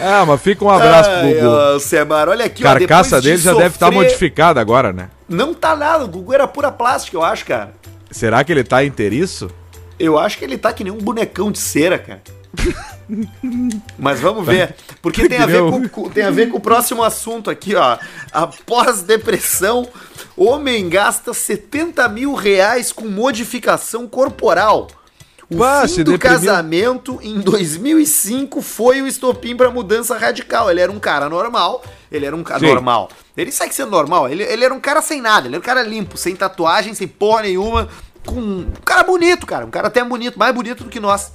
Speaker 2: ah, mas fica um abraço pro
Speaker 1: Ai,
Speaker 2: Gugu.
Speaker 1: ó, Semar, olha aqui, ó,
Speaker 2: Carcaça
Speaker 1: de
Speaker 2: dele já deve estar
Speaker 1: sofrer-
Speaker 2: modificada agora, né?
Speaker 1: Não tá nada, o Gugu era pura plástica, eu acho, cara.
Speaker 2: Será que ele tá inteiriço?
Speaker 1: Eu acho que ele tá que nem um bonecão de cera, cara. Mas vamos ver. Porque tem a, ver com,
Speaker 2: o-
Speaker 1: com- tem a ver com o próximo assunto aqui, ó. Após depressão, homem gasta 70 mil reais com modificação corporal. O
Speaker 2: Bah,
Speaker 1: fim do
Speaker 2: deprimiu.
Speaker 1: casamento em 2005 foi o estopim pra mudança radical. Ele era um cara normal. Ele era um cara
Speaker 2: Sim.
Speaker 1: normal. Ele segue sendo normal. Ele, ele era um cara sem nada. Ele era um cara limpo, sem tatuagem, sem porra nenhuma. Com um cara bonito, cara. Um cara até bonito, mais bonito do que nós.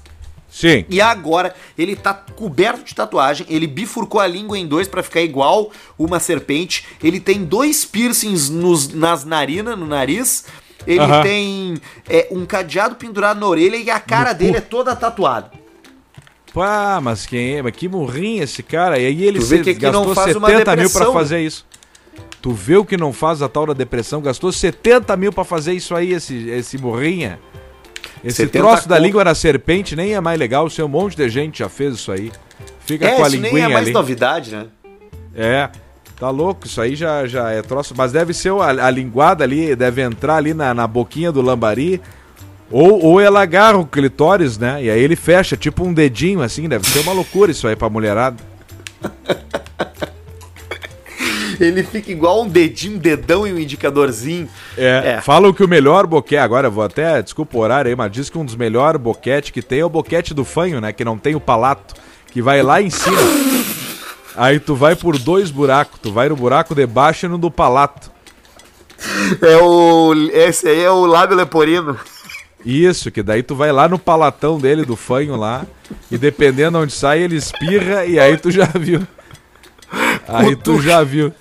Speaker 2: Sim.
Speaker 1: E agora ele tá coberto de tatuagem, ele bifurcou a língua em dois pra ficar igual uma serpente. Ele tem dois piercings nos, nas narinas, no nariz. Ele tem é, um cadeado pendurado na orelha e a cara dele é toda tatuada.
Speaker 2: Pá, mas quem é? Mas que morrinho esse cara. E aí ele se-
Speaker 1: que aqui
Speaker 2: gastou
Speaker 1: não faz uma
Speaker 2: 70 mil pra fazer isso. Tu vê o que não faz a tal da depressão? Gastou 70 mil pra fazer isso aí, esse, esse morrinha. Esse
Speaker 1: 70
Speaker 2: troço da língua na serpente nem é mais legal. Se um monte de gente já fez isso aí. Fica
Speaker 1: É,
Speaker 2: com a
Speaker 1: isso nem
Speaker 2: linguinha
Speaker 1: é mais
Speaker 2: ali.
Speaker 1: novidade, né?
Speaker 2: É, tá louco, isso aí já, já é troço. Mas deve ser a, a linguada ali, deve entrar ali na, na boquinha do lambari. Ou, ou ela agarra o clitóris, né? E aí ele fecha, tipo um dedinho assim. Deve ser uma loucura isso aí pra mulherada.
Speaker 1: Ele fica igual um dedinho, um dedão e um indicadorzinho.
Speaker 2: É,
Speaker 1: É.
Speaker 2: falam que o melhor boquete, agora eu vou até, desculpa o horário aí, mas diz que um dos melhores boquete que tem é o boquete do fanho, né? Que não tem o palato, que vai lá em cima. Aí tu vai por dois buracos, tu vai no buraco de baixo e no do palato.
Speaker 1: É o. Esse aí é o lábio leporino.
Speaker 2: Isso, que daí tu vai lá no palatão dele, do fanho lá, e dependendo onde sai, ele espirra e aí tu já viu. Aí tu já viu.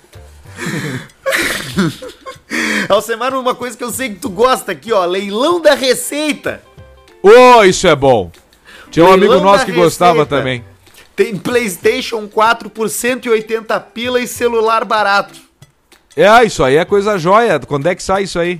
Speaker 1: Alcemar, uma coisa que eu sei que tu gosta aqui, ó. Leilão da Receita.
Speaker 2: Ô, isso é bom! Tinha um amigo nosso que gostava
Speaker 1: Receita.
Speaker 2: também.
Speaker 1: Tem PlayStation 4 por 180 pila e celular barato.
Speaker 2: É, ah, isso aí é coisa jóia. Quando é que sai isso aí?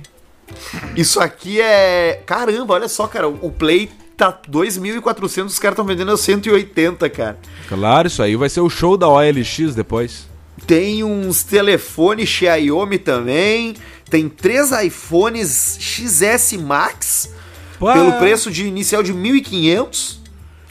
Speaker 1: Isso aqui é. Caramba, olha só, cara. O Play tá 2.400, os caras estão vendendo a 180, cara.
Speaker 2: Claro, isso aí vai ser o show da OLX depois.
Speaker 1: Tem uns telefones Xiaomi também. Tem três iPhones XS Max pelo preço de inicial de 1.500.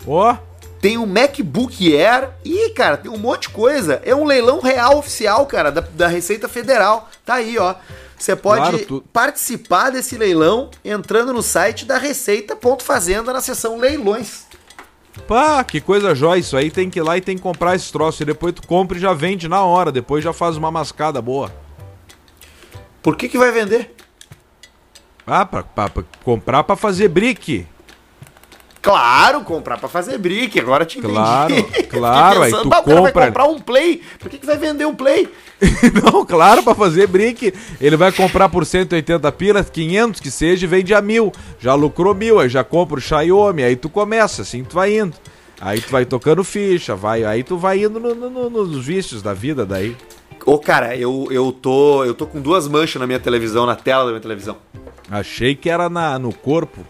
Speaker 2: Ó,
Speaker 1: Tem um MacBook Air. Ih, cara, tem um monte de coisa. É um leilão real oficial, cara, da, da Receita Federal. Tá aí, ó. Você pode
Speaker 2: Claro, tu-
Speaker 1: participar desse leilão entrando no site da Receita.fazenda na seção leilões.
Speaker 2: Pá, que coisa jóia isso aí. Tem que ir lá e tem que comprar esse troço. E depois tu compra e já vende na hora. Depois já faz uma mascada boa.
Speaker 1: Por que que vai vender?
Speaker 2: Ah, pra, pra- pra comprar pra fazer brick.
Speaker 1: Claro, comprar pra fazer brick, agora te entendi.
Speaker 2: Claro, claro, aí tu
Speaker 1: "Bah, o cara vai
Speaker 2: compra."
Speaker 1: comprar um Play, por que que vai vender um Play?
Speaker 2: Não, claro, pra fazer brick. Ele vai comprar por 180 pilas, 500 que seja, e vende a mil. Já lucrou mil, aí já compra o Xiaomi, aí tu começa, assim tu vai indo. Aí tu vai tocando ficha, vai, aí tu vai indo no- no- no- nos vícios da vida daí.
Speaker 1: Ô, cara, eu, eu, tô, eu tô com duas manchas na minha televisão, na tela da minha televisão.
Speaker 2: Achei que era na, no corpo.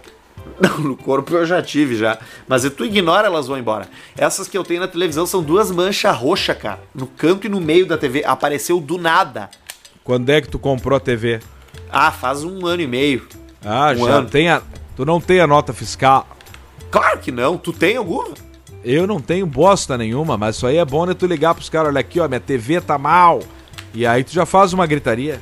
Speaker 1: Não, no corpo eu já tive já. Mas tu ignora, elas vão embora. Essas que eu tenho na televisão são duas manchas roxas, cara. No canto e no meio da TV. Apareceu do nada.
Speaker 2: Quando é que tu comprou a TV?
Speaker 1: Ah, faz um ano e meio.
Speaker 2: Ah,
Speaker 1: Um
Speaker 2: já
Speaker 1: ano.
Speaker 2: tem a. Tu não tem a nota fiscal.
Speaker 1: Claro que não. Tu tem alguma?
Speaker 2: Eu não tenho bosta nenhuma, mas isso aí é bom né tu ligar pros caras, olha aqui, ó, minha TV tá mal. E aí tu já faz uma gritaria.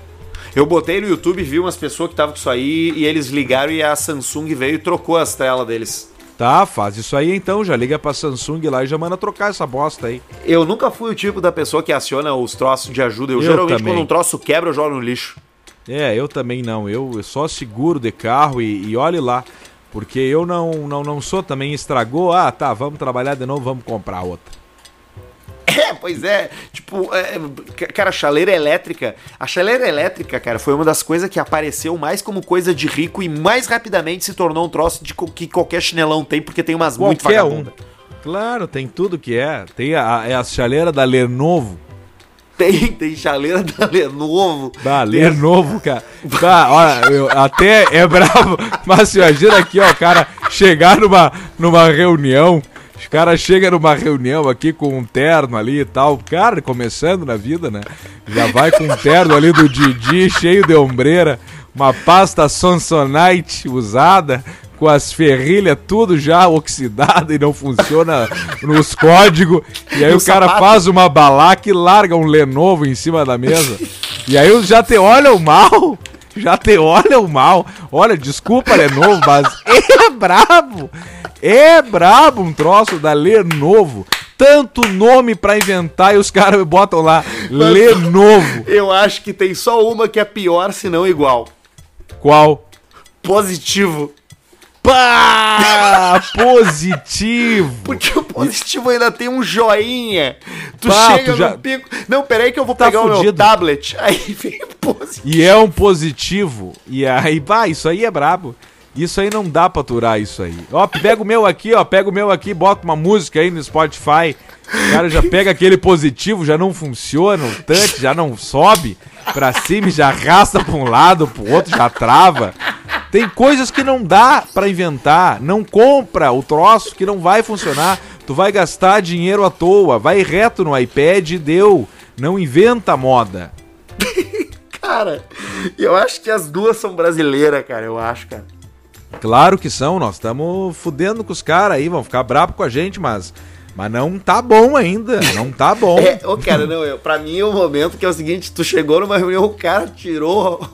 Speaker 1: Eu botei no YouTube, vi umas pessoas que estavam com isso aí e eles ligaram e a Samsung veio e trocou as telas deles.
Speaker 2: Tá, faz isso aí então, já liga pra Samsung lá e já manda trocar essa bosta aí.
Speaker 1: Eu nunca fui o tipo da pessoa que aciona os troços de ajuda. Eu,
Speaker 2: Eu
Speaker 1: geralmente,
Speaker 2: também.
Speaker 1: quando um troço quebra, eu jogo no lixo.
Speaker 2: É, eu também não, eu só seguro de carro e, e olhe lá. Porque eu não, não, não sou também estragou, ah tá, vamos trabalhar de novo, vamos comprar outra.
Speaker 1: É, pois é. Tipo, é, cara, a chaleira elétrica. A chaleira elétrica, cara, foi uma das coisas que apareceu mais como coisa de rico e mais rapidamente se tornou um troço de que qualquer chinelão tem, porque tem umas
Speaker 2: qualquer muito vagabundas. Um. Claro, tem tudo que é. Tem a, é a chaleira da Lenovo.
Speaker 1: Tem, tem chaleira da Lenovo.
Speaker 2: Da Lenovo, cara. Tá, olha, eu, até é bravo. Mas imagina aqui, ó, o cara chegar numa, numa reunião. Os caras chegam numa reunião aqui com um terno ali e tal. Cara, começando na vida, né? Já vai com um terno ali do Didi, cheio de ombreira. Uma pasta Sonsonite usada com as ferrilhas tudo já oxidado e não funciona nos códigos. E aí o, o cara sapato. faz uma balaca e larga um Lenovo em cima da mesa. E aí já te olham mal. Já te olham mal. Olha, desculpa, Lenovo, mas é brabo. É brabo um troço da Lenovo tanto nome para inventar e os caras botam lá Mas, Lenovo.
Speaker 1: Eu acho que tem só uma que é pior, se não igual.
Speaker 2: Qual?
Speaker 1: Positivo.
Speaker 2: Pá! Positivo!
Speaker 1: Porque o positivo ainda tem um joinha. Tu Pá, chega tu já... no pico. Não, peraí que eu vou tá pegar fudido. o meu tablet. Aí vem
Speaker 2: positivo. E é um positivo. E aí, pá, isso aí é brabo. Isso aí não dá pra aturar isso aí. Ó, pega o meu aqui, ó. Pega o meu aqui, bota uma música aí no Spotify. O cara já pega aquele positivo, já não funciona, o touch já não sobe pra cima já arrasta pra um lado, pro outro já trava. Tem coisas que não dá para inventar. Não compra o troço que não vai funcionar. Tu vai gastar dinheiro à toa. Vai reto no iPad e deu. Não inventa moda.
Speaker 1: cara, eu acho que as duas são brasileiras, cara. Eu acho, cara.
Speaker 2: Claro que são. Nós estamos fudendo com os caras aí. Vão ficar bravos com a gente, mas. Mas não tá bom ainda, não tá bom.
Speaker 1: é, ô cara, não, eu, pra mim é o um momento que é o seguinte, tu chegou numa reunião, o cara tirou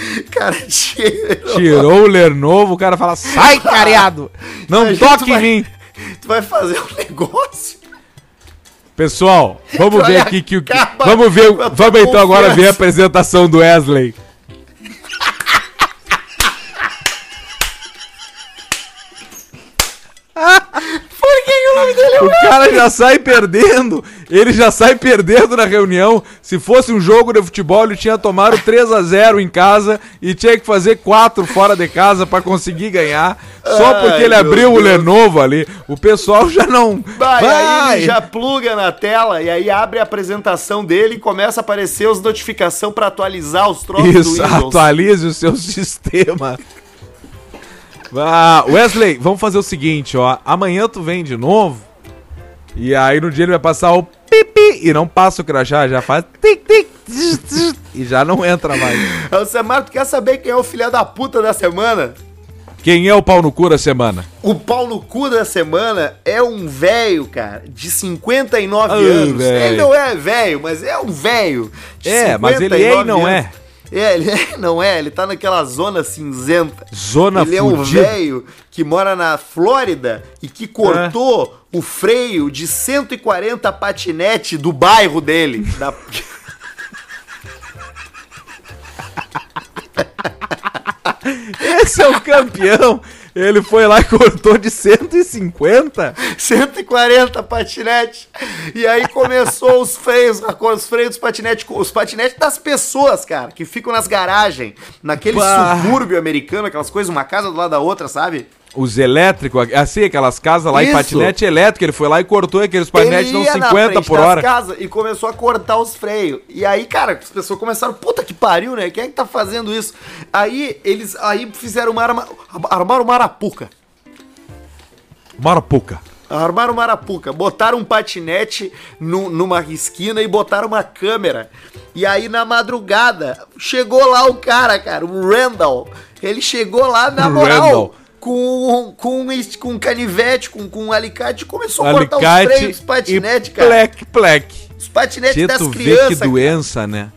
Speaker 1: Cara,
Speaker 2: tirou. Tirou o Lenovo, o cara fala: sai, careado! Não toque em mim!
Speaker 1: Tu vai fazer um negócio?
Speaker 2: Pessoal, vamos ver aqui que o. Vamos ver. Vamos então agora ver a apresentação do Wesley. O cara já sai perdendo. Ele já sai perdendo na reunião. Se fosse um jogo de futebol, ele tinha tomado 3 a 0 em casa e tinha que fazer 4 fora de casa para conseguir ganhar. Só Ai, porque ele abriu Deus. o Lenovo ali. O pessoal já não.
Speaker 1: Vai, Vai. ele já pluga na tela e aí abre a apresentação dele e começa a aparecer as notificações para atualizar os
Speaker 2: troços Isso, atualize o seu sistema. Ah, Wesley, vamos fazer o seguinte, ó. Amanhã tu vem de novo. E aí no dia ele vai passar o pipi e não passa o crachá, já faz tic tic e já não entra mais.
Speaker 1: Ô, Samar, tu quer saber quem é o filho da puta da semana?
Speaker 2: Quem é o pau no cu da semana?
Speaker 1: O pau no cu da semana é um velho, cara, de 59 oh, anos. Véio. Ele não é velho, mas é um velho.
Speaker 2: É, mas ele é e não é. anos. é.
Speaker 1: É, ele é, não é, ele tá naquela zona cinzenta.
Speaker 2: Zona
Speaker 1: Ele fudida. é um velho que mora na Flórida e que cortou é. o freio de 140 patinete do bairro dele. Da...
Speaker 2: Esse é o campeão. Ele foi lá e cortou de 150?
Speaker 1: 140 patinete. E aí começou os freios, os freios dos patinetes, os patinetes das pessoas, cara, que ficam nas garagens, naquele bah. subúrbio americano, aquelas coisas, uma casa do lado da outra, sabe?
Speaker 2: Os elétricos, assim, aquelas casas lá Isso. em patinete elétrico, ele foi lá e cortou aqueles patinetes não 50 por hora.
Speaker 1: Casa e começou a cortar os freios. E aí, cara, as pessoas começaram, puta que pariu, né? Quem é que tá fazendo isso? Aí eles aí fizeram uma arma, armaram uma arapuca.
Speaker 2: Marapuca.
Speaker 1: Armaram uma arapuca, botaram um patinete no, numa esquina e botaram uma câmera. E aí na madrugada chegou lá o cara, cara, o Randall. Ele chegou lá na moral. Randall com, com, com canivete, com, com um alicate, começou a cortar os freios dos patinetes, cara.
Speaker 2: Plec, plec.
Speaker 1: Os patinetes das crianças.
Speaker 2: Vê que doença, cara. né?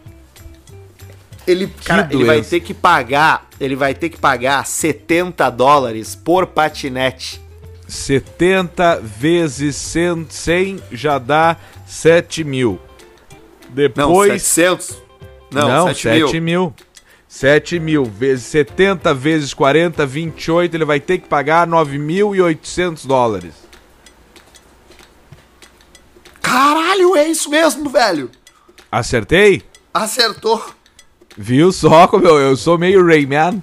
Speaker 1: Ele, cara, ele vai ter que pagar, ele vai ter que pagar 70 dólares por patinete.
Speaker 2: 70 vezes 100, 100 já dá 7 mil. Depois... Não,
Speaker 1: 700.
Speaker 2: Não, Não 7, 7 mil. mil. 7 mil vezes 70 vezes 40, 28, ele vai ter que pagar 9.800 dólares.
Speaker 1: Caralho, é isso mesmo, velho.
Speaker 2: Acertei?
Speaker 1: Acertou.
Speaker 2: Viu só como eu, eu sou meio Rayman?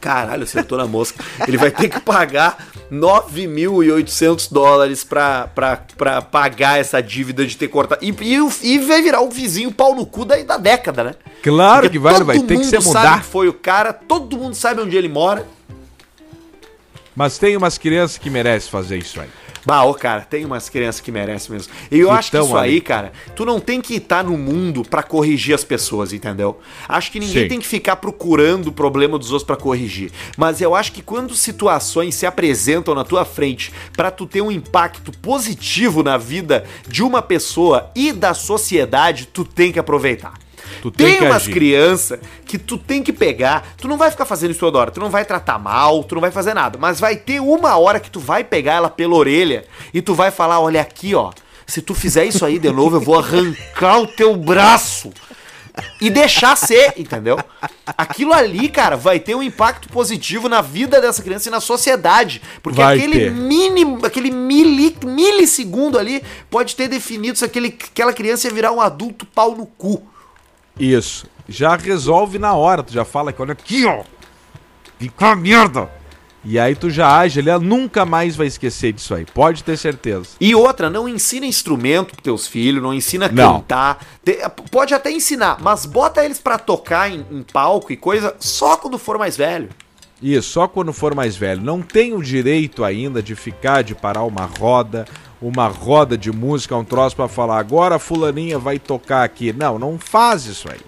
Speaker 1: Caralho, acertou na mosca. Ele vai ter que pagar 9.800 dólares pra, pra, pra pagar essa dívida de ter cortado. E, e, e vai virar o vizinho pau no cu da, da década, né?
Speaker 2: Claro Porque que vai, vai ter que se mudar.
Speaker 1: Foi o cara, todo mundo sabe onde ele mora.
Speaker 2: Mas tem umas crianças que merecem fazer isso aí.
Speaker 1: Bah, ô, cara, tem umas crianças que merecem mesmo. E eu acho que isso ali. aí, cara, tu não tem que estar no mundo para corrigir as pessoas, entendeu? Acho que ninguém Sim. tem que ficar procurando o problema dos outros para corrigir. Mas eu acho que quando situações se apresentam na tua frente para tu ter um impacto positivo na vida de uma pessoa e da sociedade, tu tem que aproveitar. Tu tem, tem umas crianças que tu tem que pegar. Tu não vai ficar fazendo isso toda hora. Tu não vai tratar mal, tu não vai fazer nada. Mas vai ter uma hora que tu vai pegar ela pela orelha e tu vai falar: olha aqui, ó. Se tu fizer isso aí de novo, eu vou arrancar o teu braço e deixar ser, entendeu? Aquilo ali, cara, vai ter um impacto positivo na vida dessa criança e na sociedade. Porque vai aquele ter. mínimo, aquele mili, milissegundo ali pode ter definido se aquele, aquela criança ia virar um adulto pau no cu.
Speaker 2: Isso. Já resolve na hora, tu já fala que olha aqui, ó. Fica merda. E aí tu já age, ele nunca mais vai esquecer disso aí, pode ter certeza.
Speaker 1: E outra, não ensina instrumento pros teus filhos, não ensina a cantar. Pode até ensinar, mas bota eles para tocar em, em palco e coisa só quando for mais velho.
Speaker 2: Isso, só quando for mais velho. Não tem o direito ainda de ficar, de parar uma roda, uma roda de música, um troço para falar, agora a fulaninha vai tocar aqui. Não, não faz isso aí.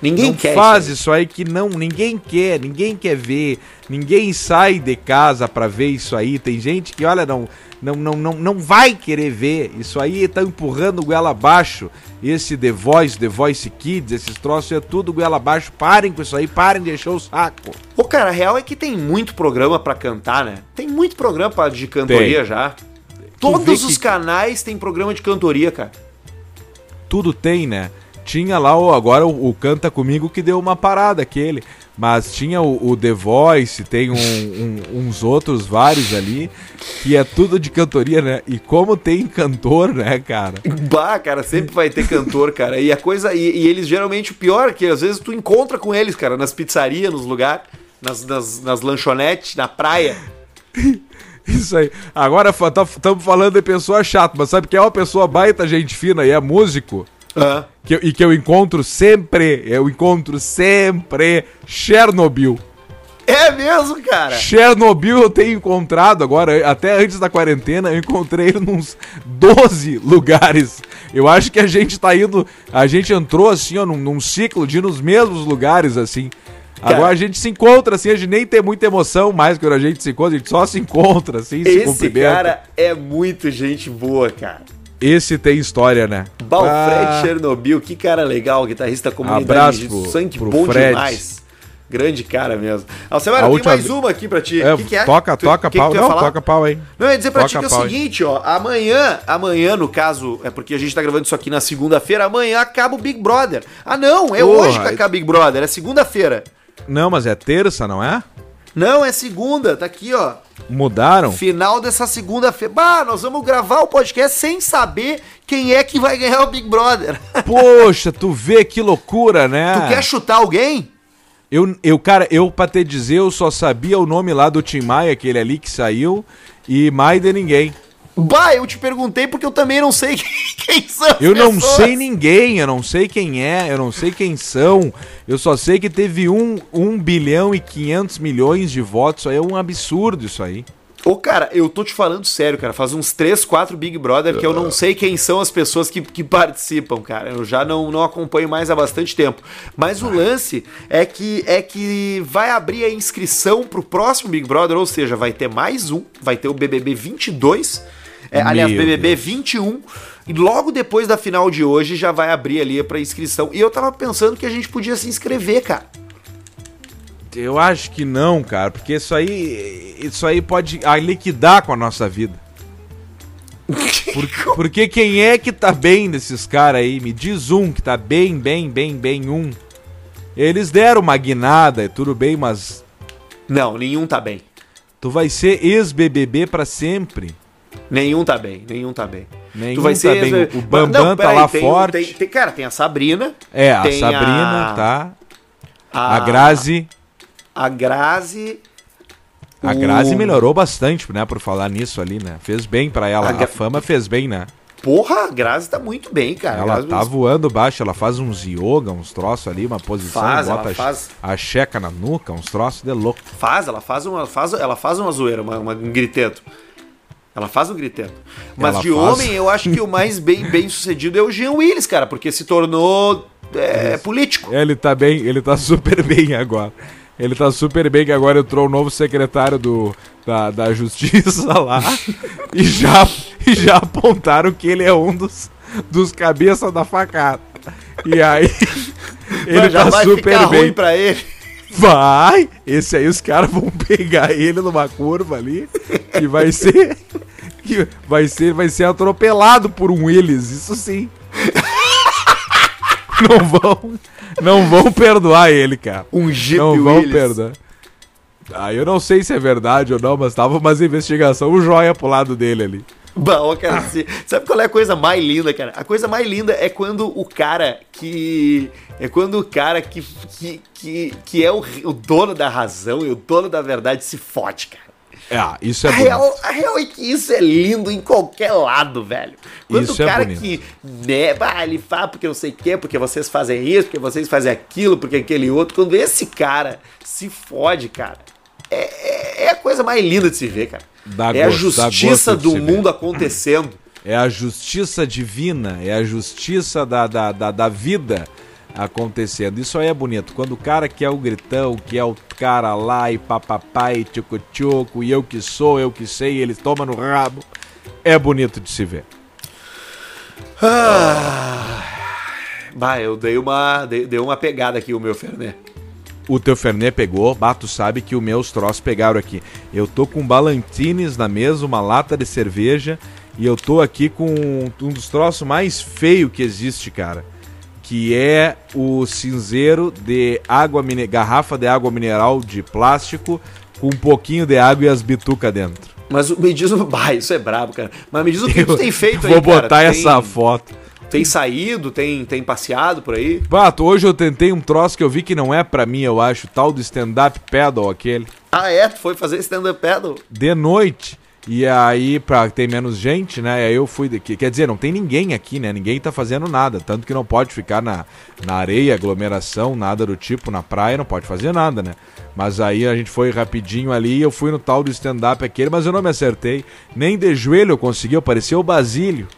Speaker 1: Ninguém
Speaker 2: não
Speaker 1: quer
Speaker 2: faz isso aí. isso aí que não, ninguém quer, ninguém quer ver, ninguém sai de casa para ver isso aí. Tem gente que, olha, não, não, não, não, não vai querer ver. Isso aí tá empurrando goela abaixo. Esse The Voice, The Voice Kids, esses troços é tudo goela abaixo. Parem com isso aí, parem de encher o saco.
Speaker 1: O cara, a real é que tem muito programa para cantar, né? Tem muito programa de cantoria tem. já. Todos os que... canais têm programa de cantoria, cara.
Speaker 2: Tudo tem, né? Tinha lá o, agora o, o, Canta Comigo que deu uma parada aquele. Mas tinha o, o The Voice, tem um, um, uns outros vários ali, que é tudo de cantoria, né? E como tem cantor, né, cara?
Speaker 1: Bah, cara, sempre vai ter cantor, cara. E a coisa. E, e eles geralmente, o pior é que às vezes tu encontra com eles, cara, nas pizzarias, nos lugares, nas, nas, nas lanchonetes, na praia.
Speaker 2: Isso aí. Agora estamos tá, falando de pessoa chata, mas sabe que é uma pessoa baita, gente fina e é músico?
Speaker 1: Uhum.
Speaker 2: Que, e que eu encontro sempre, eu encontro sempre Chernobyl.
Speaker 1: É mesmo, cara?
Speaker 2: Chernobyl eu tenho encontrado agora, até antes da quarentena, eu encontrei ele nos 12 lugares. Eu acho que a gente tá indo. A gente entrou assim, ó, num, num ciclo de ir nos mesmos lugares, assim. Cara, Agora a gente se encontra, assim, a gente nem tem muita emoção mais quando a gente se encontra, a gente só se encontra, assim,
Speaker 1: Esse se cumprimenta. cara é muito gente boa, cara.
Speaker 2: Esse tem história, né?
Speaker 1: Balfred ah. Chernobyl, que cara legal, guitarrista comunidade
Speaker 2: Abraço pro,
Speaker 1: sangue pro bom Fred. demais. Grande cara mesmo. Alcemara, tem última... mais uma aqui pra ti.
Speaker 2: É, que, que é? Toca, tu, toca que pau. Não, toca pau aí.
Speaker 1: Não, eu ia dizer pra toca ti que é o seguinte, ó. Amanhã, amanhã, no caso, é porque a gente tá gravando isso aqui na segunda-feira, amanhã acaba o Big Brother. Ah, não, é Porra, hoje que acaba o Big Brother, é segunda-feira.
Speaker 2: Não, mas é terça, não é?
Speaker 1: Não, é segunda, tá aqui, ó.
Speaker 2: Mudaram?
Speaker 1: Final dessa segunda-feira. Bah, nós vamos gravar o podcast sem saber quem é que vai ganhar o Big Brother.
Speaker 2: Poxa, tu vê que loucura, né?
Speaker 1: Tu quer chutar alguém?
Speaker 2: Eu, eu, cara, eu pra te dizer, eu só sabia o nome lá do Tim Maia, aquele ali que saiu, e mais de ninguém.
Speaker 1: Bah, eu te perguntei porque eu também não sei quem são.
Speaker 2: Eu pessoas. não sei ninguém, eu não sei quem é, eu não sei quem são. Eu só sei que teve um, um bilhão e 500 milhões de votos. Isso aí é um absurdo, isso aí.
Speaker 1: Ô, cara, eu tô te falando sério, cara. Faz uns 3, 4 Big Brother que eu não sei quem são as pessoas que, que participam, cara. Eu já não, não acompanho mais há bastante tempo. Mas o lance é que é que vai abrir a inscrição pro próximo Big Brother, ou seja, vai ter mais um, vai ter o BBB 22 é, aliás, BBB Deus. 21. E logo depois da final de hoje já vai abrir ali para inscrição. E eu tava pensando que a gente podia se inscrever, cara.
Speaker 2: Eu acho que não, cara, porque isso aí, isso aí pode liquidar com a nossa vida. Por, porque quem é que tá bem desses caras aí? Me diz um que tá bem, bem, bem, bem, um. Eles deram uma guinada, é tudo bem, mas.
Speaker 1: Não, nenhum tá bem.
Speaker 2: Tu vai ser ex-BBB para sempre.
Speaker 1: Nenhum tá bem, nenhum tá bem.
Speaker 2: Nenhum
Speaker 1: tu vai
Speaker 2: tá
Speaker 1: ser.
Speaker 2: bem. O Bambam tá lá
Speaker 1: tem,
Speaker 2: forte.
Speaker 1: Tem, tem- cara, tem a Sabrina.
Speaker 2: É, a Sabrina,
Speaker 1: a-
Speaker 2: tá?
Speaker 1: A,
Speaker 2: A Grazi.
Speaker 1: A Grazi.
Speaker 2: A
Speaker 1: o-
Speaker 2: Grazi melhorou bastante, né? Por falar nisso ali, né? Fez bem pra ela.
Speaker 1: A
Speaker 2: A, fama fez bem, né?
Speaker 1: Porra, a Grazi tá muito bem, cara.
Speaker 2: Ela tá voando baixo, ela faz uns yoga, uns troços ali, uma posição,
Speaker 1: Faz,
Speaker 2: bota a-
Speaker 1: faz.
Speaker 2: a checa na nuca, uns troços de louco.
Speaker 1: Faz, ela faz uma, faz, ela faz uma zoeira, uma, uma- um griteto. Ela faz um griteto. Mas
Speaker 2: Ela
Speaker 1: de
Speaker 2: faz.
Speaker 1: homem, eu acho que o mais bem, bem sucedido é o Jean Willis, cara, porque se tornou é, político.
Speaker 2: Ele tá bem, ele tá super bem agora. Ele tá super bem que agora entrou o novo secretário do, da, da justiça lá e já, e já apontaram que ele é um dos, dos cabeças da facada. E aí ele
Speaker 1: Mas já
Speaker 2: tá
Speaker 1: vai
Speaker 2: super
Speaker 1: ficar ruim
Speaker 2: bem.
Speaker 1: pra ele.
Speaker 2: Vai! Esse aí os caras vão pegar ele numa curva ali e vai ser. Que vai ser, vai ser atropelado por um Willis, isso sim. Não vão, não vão perdoar ele, cara.
Speaker 1: Um Jeep
Speaker 2: não vão
Speaker 1: Willis.
Speaker 2: perdoar. Ah, eu não sei se é verdade ou não, mas tava umas investigação, joia pro lado dele ali.
Speaker 1: Bom, cara, se- sabe qual é a coisa mais linda, cara? A coisa mais linda é quando o cara que. É quando o cara que, que, que, que é o, o dono da razão e o dono da verdade se fode, cara.
Speaker 2: É, isso é
Speaker 1: A
Speaker 2: bonito.
Speaker 1: real, a real é que isso é lindo em qualquer lado, velho. Quando
Speaker 2: Isso
Speaker 1: o
Speaker 2: é
Speaker 1: cara
Speaker 2: bonito.
Speaker 1: que, né, bah, ele fala porque não sei o quê, porque vocês fazem isso, porque vocês fazem aquilo, porque aquele outro. Quando esse cara se fode, cara, é, é, é a coisa mais linda de se ver, cara.
Speaker 2: Dá
Speaker 1: é a
Speaker 2: gosto,
Speaker 1: justiça do mundo acontecendo.
Speaker 2: É a justiça divina, é a justiça da, da, da, da vida acontecendo. Isso aí é bonito. Quando o cara que é o gritão, que é o cara lá e papapai, tchucu-tchucu, e eu que sou, eu que sei, ele toma no rabo, é bonito de se ver.
Speaker 1: Ah, bah, eu dei uma, dei, dei uma pegada aqui, o meu Fernet.
Speaker 2: O teu Fernet pegou, Bato sabe que os meus troços pegaram aqui. Eu tô com Ballantines na mesa, uma lata de cerveja, e eu tô aqui com um dos troços mais feios que existe, cara. Que é o cinzeiro de água garrafa de água mineral de plástico com um pouquinho de água e as bitucas dentro.
Speaker 1: Mas o- me diz o. Bah, isso é brabo, cara. Mas me diz o que tu tem feito aí.
Speaker 2: Vou
Speaker 1: cara.
Speaker 2: botar
Speaker 1: Tem-
Speaker 2: essa foto.
Speaker 1: Tem saído, tem, tem passeado por aí?
Speaker 2: Bato, hoje eu tentei um troço que eu vi que não é pra mim, eu acho, tal do stand-up paddle aquele.
Speaker 1: Ah, é? Tu foi fazer stand-up paddle?
Speaker 2: de noite. E aí, pra ter menos gente, né? E aí eu fui. daqui. Quer dizer, não tem ninguém aqui, né? Ninguém tá fazendo nada. Tanto que não pode ficar na, na areia, aglomeração, nada do tipo, na praia, não pode fazer nada, né? Mas aí a gente foi rapidinho ali e eu fui no tal do stand-up aquele, mas eu não me acertei. Nem de joelho eu consegui, eu parecia o Basílio.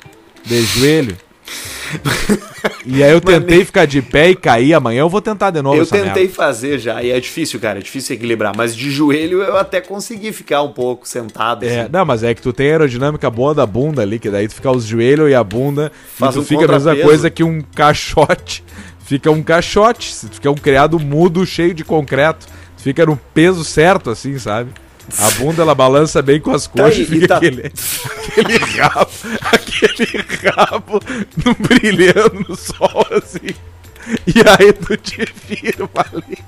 Speaker 2: De joelho. E aí eu tentei ficar de pé e cair. Amanhã eu vou tentar de novo
Speaker 1: eu tentei
Speaker 2: merda.
Speaker 1: fazer já, e é difícil, cara, é difícil equilibrar. Mas de joelho eu até consegui ficar um pouco sentado.
Speaker 2: É,
Speaker 1: assim.
Speaker 2: não, mas é que tu tem aerodinâmica boa da bunda ali, que daí tu fica os joelhos e a bunda,
Speaker 1: Faz
Speaker 2: e tu
Speaker 1: um
Speaker 2: fica a mesma coisa que um caixote. Fica um caixote, fica um criado mudo cheio de concreto. Tu fica no peso certo, assim, sabe? A bunda ela balança bem com as coxas
Speaker 1: e-
Speaker 2: e
Speaker 1: e
Speaker 2: fica
Speaker 1: tá-
Speaker 2: aquele, aquele rabo, aquele rabo no, brilhando no sol, assim. E aí tu te firma ali.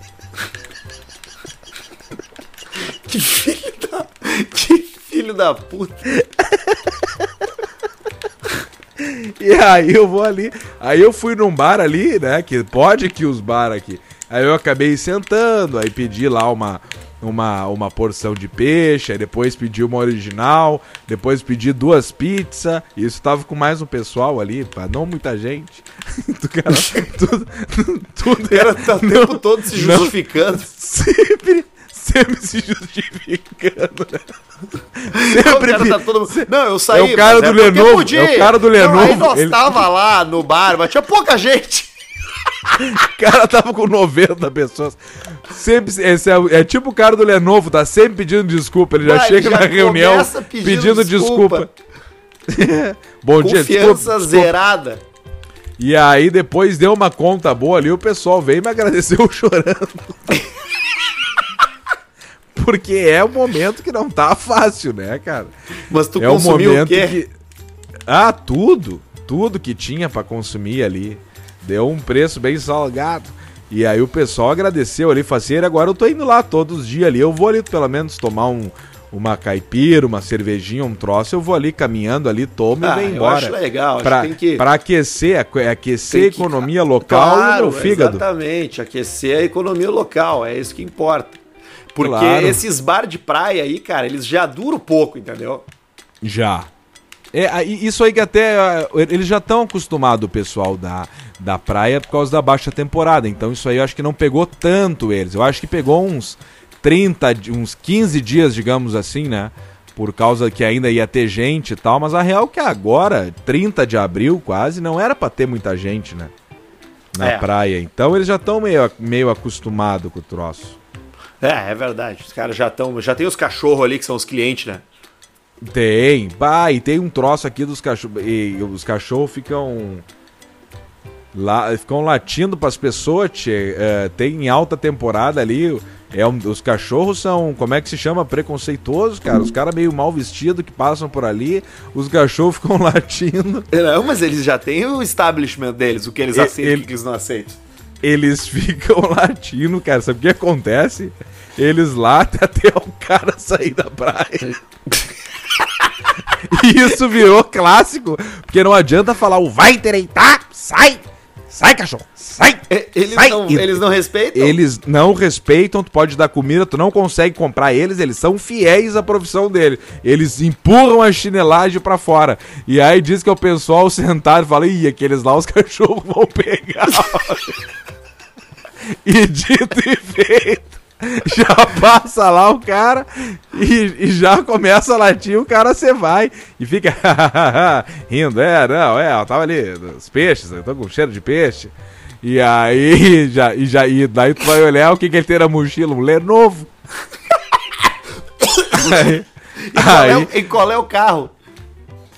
Speaker 1: Que filho da. Que filho da puta.
Speaker 2: E aí eu vou ali. Aí eu fui num bar ali, né? Que pode que os bar aqui. Aí eu acabei sentando, aí pedi lá uma, uma, uma porção de peixe, aí depois pedi uma original, depois pedi duas pizzas. E isso tava com mais um pessoal ali, pá, não muita gente. Cara, tudo, tudo
Speaker 1: O cara tá o tempo todo se
Speaker 2: não.
Speaker 1: justificando.
Speaker 2: sempre, sempre se justificando, né? Sempre
Speaker 1: cara tá todo... Não, eu saí.
Speaker 2: É o cara
Speaker 1: mas
Speaker 2: do
Speaker 1: porque
Speaker 2: Lenovo, é o cara do
Speaker 1: Não, aí
Speaker 2: Lenovo,
Speaker 1: nós
Speaker 2: ele-
Speaker 1: tava lá no bar, mas tinha pouca gente.
Speaker 2: O cara tava com 90 pessoas. Sempre, esse é, é tipo o cara do Lenovo, tá sempre pedindo desculpa. Ele já
Speaker 1: Vai,
Speaker 2: chega
Speaker 1: já
Speaker 2: na reunião pedindo,
Speaker 1: pedindo
Speaker 2: desculpa. Bom dia,
Speaker 1: Confiança
Speaker 2: desculpa, desculpa.
Speaker 1: zerada.
Speaker 2: E aí depois deu uma conta boa ali, o pessoal veio e me agradeceu chorando. Porque é um momento que não tá fácil, né, cara?
Speaker 1: Mas tu
Speaker 2: é um
Speaker 1: consumiu
Speaker 2: momento
Speaker 1: o quê?
Speaker 2: que. Ah, tudo. Tudo que tinha pra consumir ali. Deu um preço bem salgado. E aí o pessoal agradeceu ali, faceiro. Agora eu tô indo lá todos os dias ali. Eu vou ali pelo menos tomar um, uma caipira, uma cervejinha, um troço, eu vou ali caminhando ali, tomo
Speaker 1: Ah,
Speaker 2: e
Speaker 1: eu
Speaker 2: embora.
Speaker 1: acho legal, acho
Speaker 2: Pra,
Speaker 1: que tem que-
Speaker 2: pra aquecer, aque- aquecer
Speaker 1: Tem
Speaker 2: a
Speaker 1: que-
Speaker 2: economia local e
Speaker 1: Claro,
Speaker 2: meu fígado.
Speaker 1: Exatamente, aquecer a economia local, é isso que importa. Porque
Speaker 2: Claro.
Speaker 1: esses bar de praia aí, cara, eles já duram pouco, entendeu?
Speaker 2: Já. É, isso aí que até. Eles já estão acostumados, o pessoal da, da praia, por causa da baixa temporada. Então isso aí eu acho que não pegou tanto eles. Eu acho que pegou uns 30, di- uns 15 dias, digamos assim, né? Por causa que ainda ia ter gente e tal. Mas a real é que agora, 30 de abril quase, não era pra ter muita gente, né? Na
Speaker 1: É.
Speaker 2: praia. Então eles já estão meio, meio acostumados com o troço.
Speaker 1: É, é verdade. Os caras já estão. Já tem os cachorros ali que são os clientes, né?
Speaker 2: Tem, bah, e tem um troço aqui dos cachorros. E os cachorros ficam. Lá, ficam latindo pras pessoas, tchê. É, tem em alta temporada ali. É um- os cachorros são, como é que se chama? Preconceituosos, cara. Os caras meio mal vestidos que passam por ali. Os cachorros ficam latindo.
Speaker 1: Não, mas eles já têm o establishment deles, o que eles
Speaker 2: E-
Speaker 1: aceitam e
Speaker 2: ele-
Speaker 1: o que eles não aceitam.
Speaker 2: Eles ficam latindo, cara. Sabe o que acontece? Eles latem até o cara sair da praia. E isso virou clássico, porque não adianta falar o vai endireitar, sai, sai cachorro, sai.
Speaker 1: E- Eles,
Speaker 2: sai.
Speaker 1: não, eles não respeitam?
Speaker 2: Eles não respeitam, tu pode dar comida, tu não consegue comprar eles, eles são fiéis à profissão dele. Eles empurram a chinelagem pra fora. E aí diz que é o pessoal sentado e fala, ih, aqueles lá os cachorros vão pegar. e dito e feito. Já passa lá o cara e, e já começa a latir, o cara você vai e fica rindo. É, não, é, eu tava ali, os peixes, eu tô com cheiro de peixe. E aí, já, e já, e daí tu vai olhar o que, que ele tem na mochila, um Lenovo. aí,
Speaker 1: E qual, é,
Speaker 2: aí,
Speaker 1: o- e qual é o carro?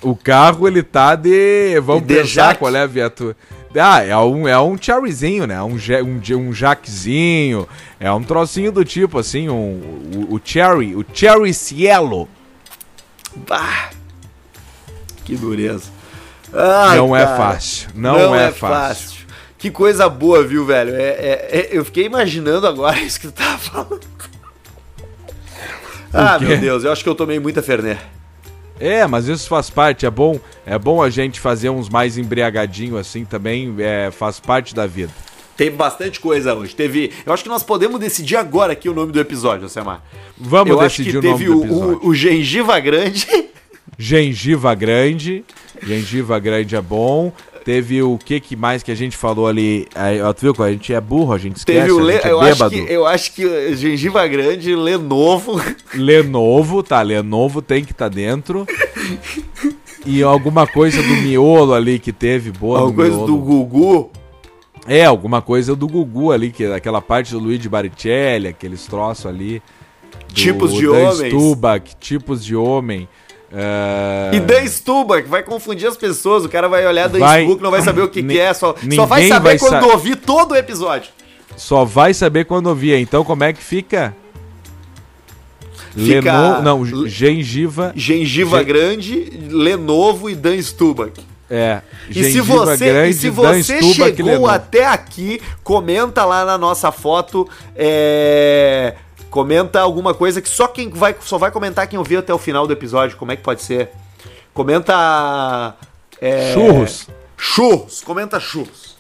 Speaker 2: o carro ele tá de. Vamos
Speaker 1: De
Speaker 2: pensar
Speaker 1: jaque.
Speaker 2: qual é a viatura. Ah, é um, é um cherryzinho, né? Um, um, um jaquezinho. É um trocinho do tipo assim, um, o, o cherry, o cherry cielo.
Speaker 1: Bah, que dureza. Ai,
Speaker 2: não é
Speaker 1: cara,
Speaker 2: fácil. Não, é, fácil.
Speaker 1: Que coisa boa, viu, velho? É, é- é- eu fiquei imaginando agora isso que tu tava falando. Ah, meu Deus, eu acho que eu tomei muita Fernet.
Speaker 2: É, mas isso faz parte, é bom, é bom a gente fazer uns mais embriagadinho assim também, é, faz parte da vida.
Speaker 1: Teve bastante coisa hoje. Teve. Eu acho que nós podemos decidir agora aqui o nome do episódio, Samar.
Speaker 2: Vamos
Speaker 1: eu
Speaker 2: decidir o nome
Speaker 1: teve
Speaker 2: do
Speaker 1: o,
Speaker 2: episódio.
Speaker 1: o, o Gengiva Grande.
Speaker 2: Gengiva grande, gengiva grande é bom. Teve o que que mais que a gente falou ali? Aí, ó, tu viu a gente é burro, a gente esquece,
Speaker 1: Teve o Le...
Speaker 2: é
Speaker 1: eu, acho
Speaker 2: bêbado.
Speaker 1: que, eu acho que o Gengiva Grande, Lenovo.
Speaker 2: Lenovo, tá? Lenovo tem que tá dentro. E alguma coisa do miolo ali que teve boa
Speaker 1: Alguma coisa do Gugu.
Speaker 2: É, alguma coisa do Gugu ali, que é aquela parte do Luigi Baricelli, aqueles troços ali. do
Speaker 1: Tipos de homens.
Speaker 2: Stubach, tipos de homem. É,
Speaker 1: E Dan Stubach, vai confundir as pessoas. O cara vai olhar Dan
Speaker 2: Vai-
Speaker 1: não vai saber o que, que é. Só, só vai saber
Speaker 2: vai
Speaker 1: quando
Speaker 2: sa-
Speaker 1: ouvir todo o episódio.
Speaker 2: Só vai saber quando ouvir. Então como é que fica?
Speaker 1: Fica-
Speaker 2: Lenovo, não, gengiva.
Speaker 1: Gengiva
Speaker 2: Gen-
Speaker 1: Grande, Lenovo e Dan Stubach.
Speaker 2: É,
Speaker 1: E se você, e se você
Speaker 2: Stubach,
Speaker 1: chegou até aqui, comenta lá na nossa foto. é, Comenta alguma coisa que só quem vai, só vai comentar quem ouviu até o final do episódio. Como é que pode ser? Comenta. é,
Speaker 2: Churros.
Speaker 1: Churros. Comenta churros.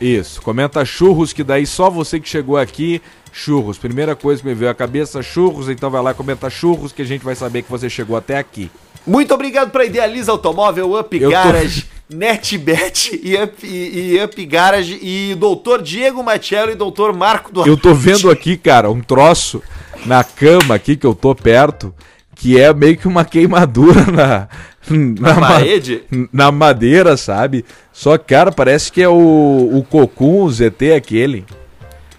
Speaker 2: Isso, comenta churros, que daí só você que chegou aqui, churros. Primeira coisa que me veio à cabeça, churros, então vai lá comentar churros que a gente vai saber que você chegou até aqui.
Speaker 1: Muito obrigado para Idealiza Automóvel, Up
Speaker 2: Eu tô-
Speaker 1: Garage, NetBet e Up, e, e Up Garage e Dr. Diego Machello e Dr. Marco Duarte.
Speaker 2: Eu tô vendo aqui, cara, um troço na cama aqui que eu tô perto, que é meio que uma queimadura na,
Speaker 1: na
Speaker 2: ma-
Speaker 1: parede.
Speaker 2: na madeira, sabe? Só que, cara, parece que é o, o Cocum, o ZT aquele.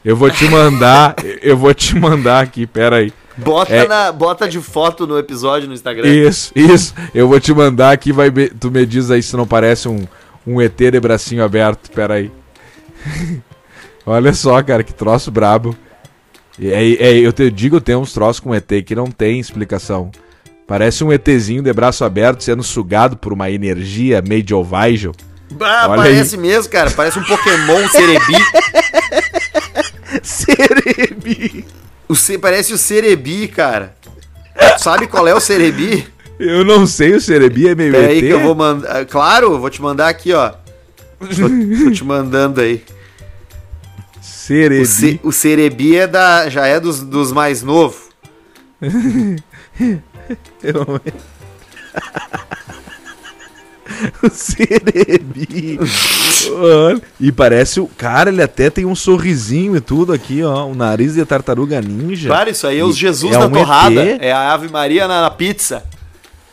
Speaker 2: Eu vou te mandar, eu vou te mandar aqui, pera aí.
Speaker 1: Bota,
Speaker 2: É-
Speaker 1: na, bota de foto no episódio no Instagram.
Speaker 2: Isso, isso. Eu vou te mandar aqui, vai tu me diz aí se não parece um, um ET de bracinho aberto. Pera aí. Olha só, cara, que troço brabo. Aí, é, eu te digo, tem uns troços com ET que não tem explicação. Parece um ETzinho de braço aberto sendo sugado por uma energia medieval.
Speaker 1: Ah,
Speaker 2: Olha
Speaker 1: parece mesmo, cara. Parece um Pokémon Cerebi.
Speaker 2: Cerebi.
Speaker 1: O Ce- parece o Cerebi, cara. Sabe qual é o Cerebi?
Speaker 2: Eu não sei, o Cerebi é meio
Speaker 1: É aí que eu vou mandar. Claro, vou te mandar aqui, ó. Tô, tô te mandando aí.
Speaker 2: Cerebi.
Speaker 1: O, Ce- o Cerebi é da, já é dos, dos mais novos.
Speaker 2: Eu- o Cerebi. E parece o. Cara, ele até tem um sorrisinho e tudo aqui, ó. Um nariz de tartaruga ninja.
Speaker 1: Claro, isso aí é os
Speaker 2: E-
Speaker 1: Jesus
Speaker 2: é
Speaker 1: na
Speaker 2: um
Speaker 1: torrada.
Speaker 2: ET.
Speaker 1: É a Ave Maria na, na pizza.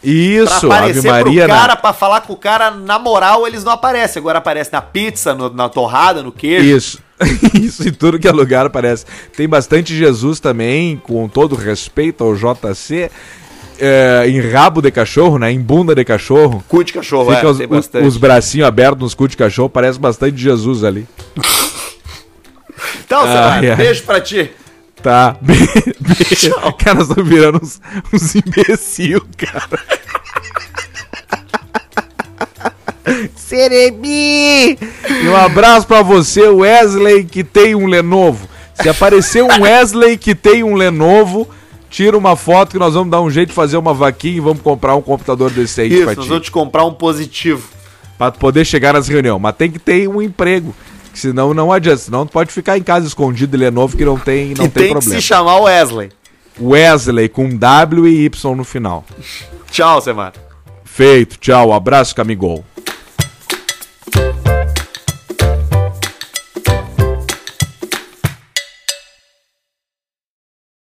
Speaker 2: Isso,
Speaker 1: pra
Speaker 2: Ave Maria.
Speaker 1: pro
Speaker 2: na-
Speaker 1: cara, pra falar com o cara, na moral, eles não aparecem. Agora aparece na pizza, no- na torrada, no queijo.
Speaker 2: Isso. Isso em tudo que é lugar aparece. Tem bastante Jesus também, com todo respeito ao JC. É, em rabo de cachorro, né? Em bunda de cachorro.
Speaker 1: Cu de cachorro,
Speaker 2: Fica
Speaker 1: é,
Speaker 2: os,
Speaker 1: tem bastante.
Speaker 2: os bracinhos abertos nos cu de cachorro, parece bastante Jesus ali.
Speaker 1: Então,
Speaker 2: ai.
Speaker 1: beijo pra ti.
Speaker 2: Tá. Be be cara, nós estamos virando uns, uns imbecil, cara. Cerebi! E um abraço pra você, Wesley, que tem um Lenovo. Se aparecer um Wesley que tem um Lenovo, tira uma foto que nós vamos dar um jeito de fazer uma vaquinha e vamos comprar um computador decente
Speaker 1: Isso,
Speaker 2: pra
Speaker 1: nós
Speaker 2: ti.
Speaker 1: vamos te comprar um positivo.
Speaker 2: Pra poder chegar nas reuniões. Mas tem que ter um emprego. que Senão não adianta. Senão tu pode ficar em casa escondido de Lenovo que não tem, não
Speaker 1: e
Speaker 2: tem,
Speaker 1: tem que
Speaker 2: problema.
Speaker 1: se chamar Wesley.
Speaker 2: Wesley com W e Y no final.
Speaker 1: Tchau, Samara.
Speaker 2: Feito, tchau, abraço, Camigol.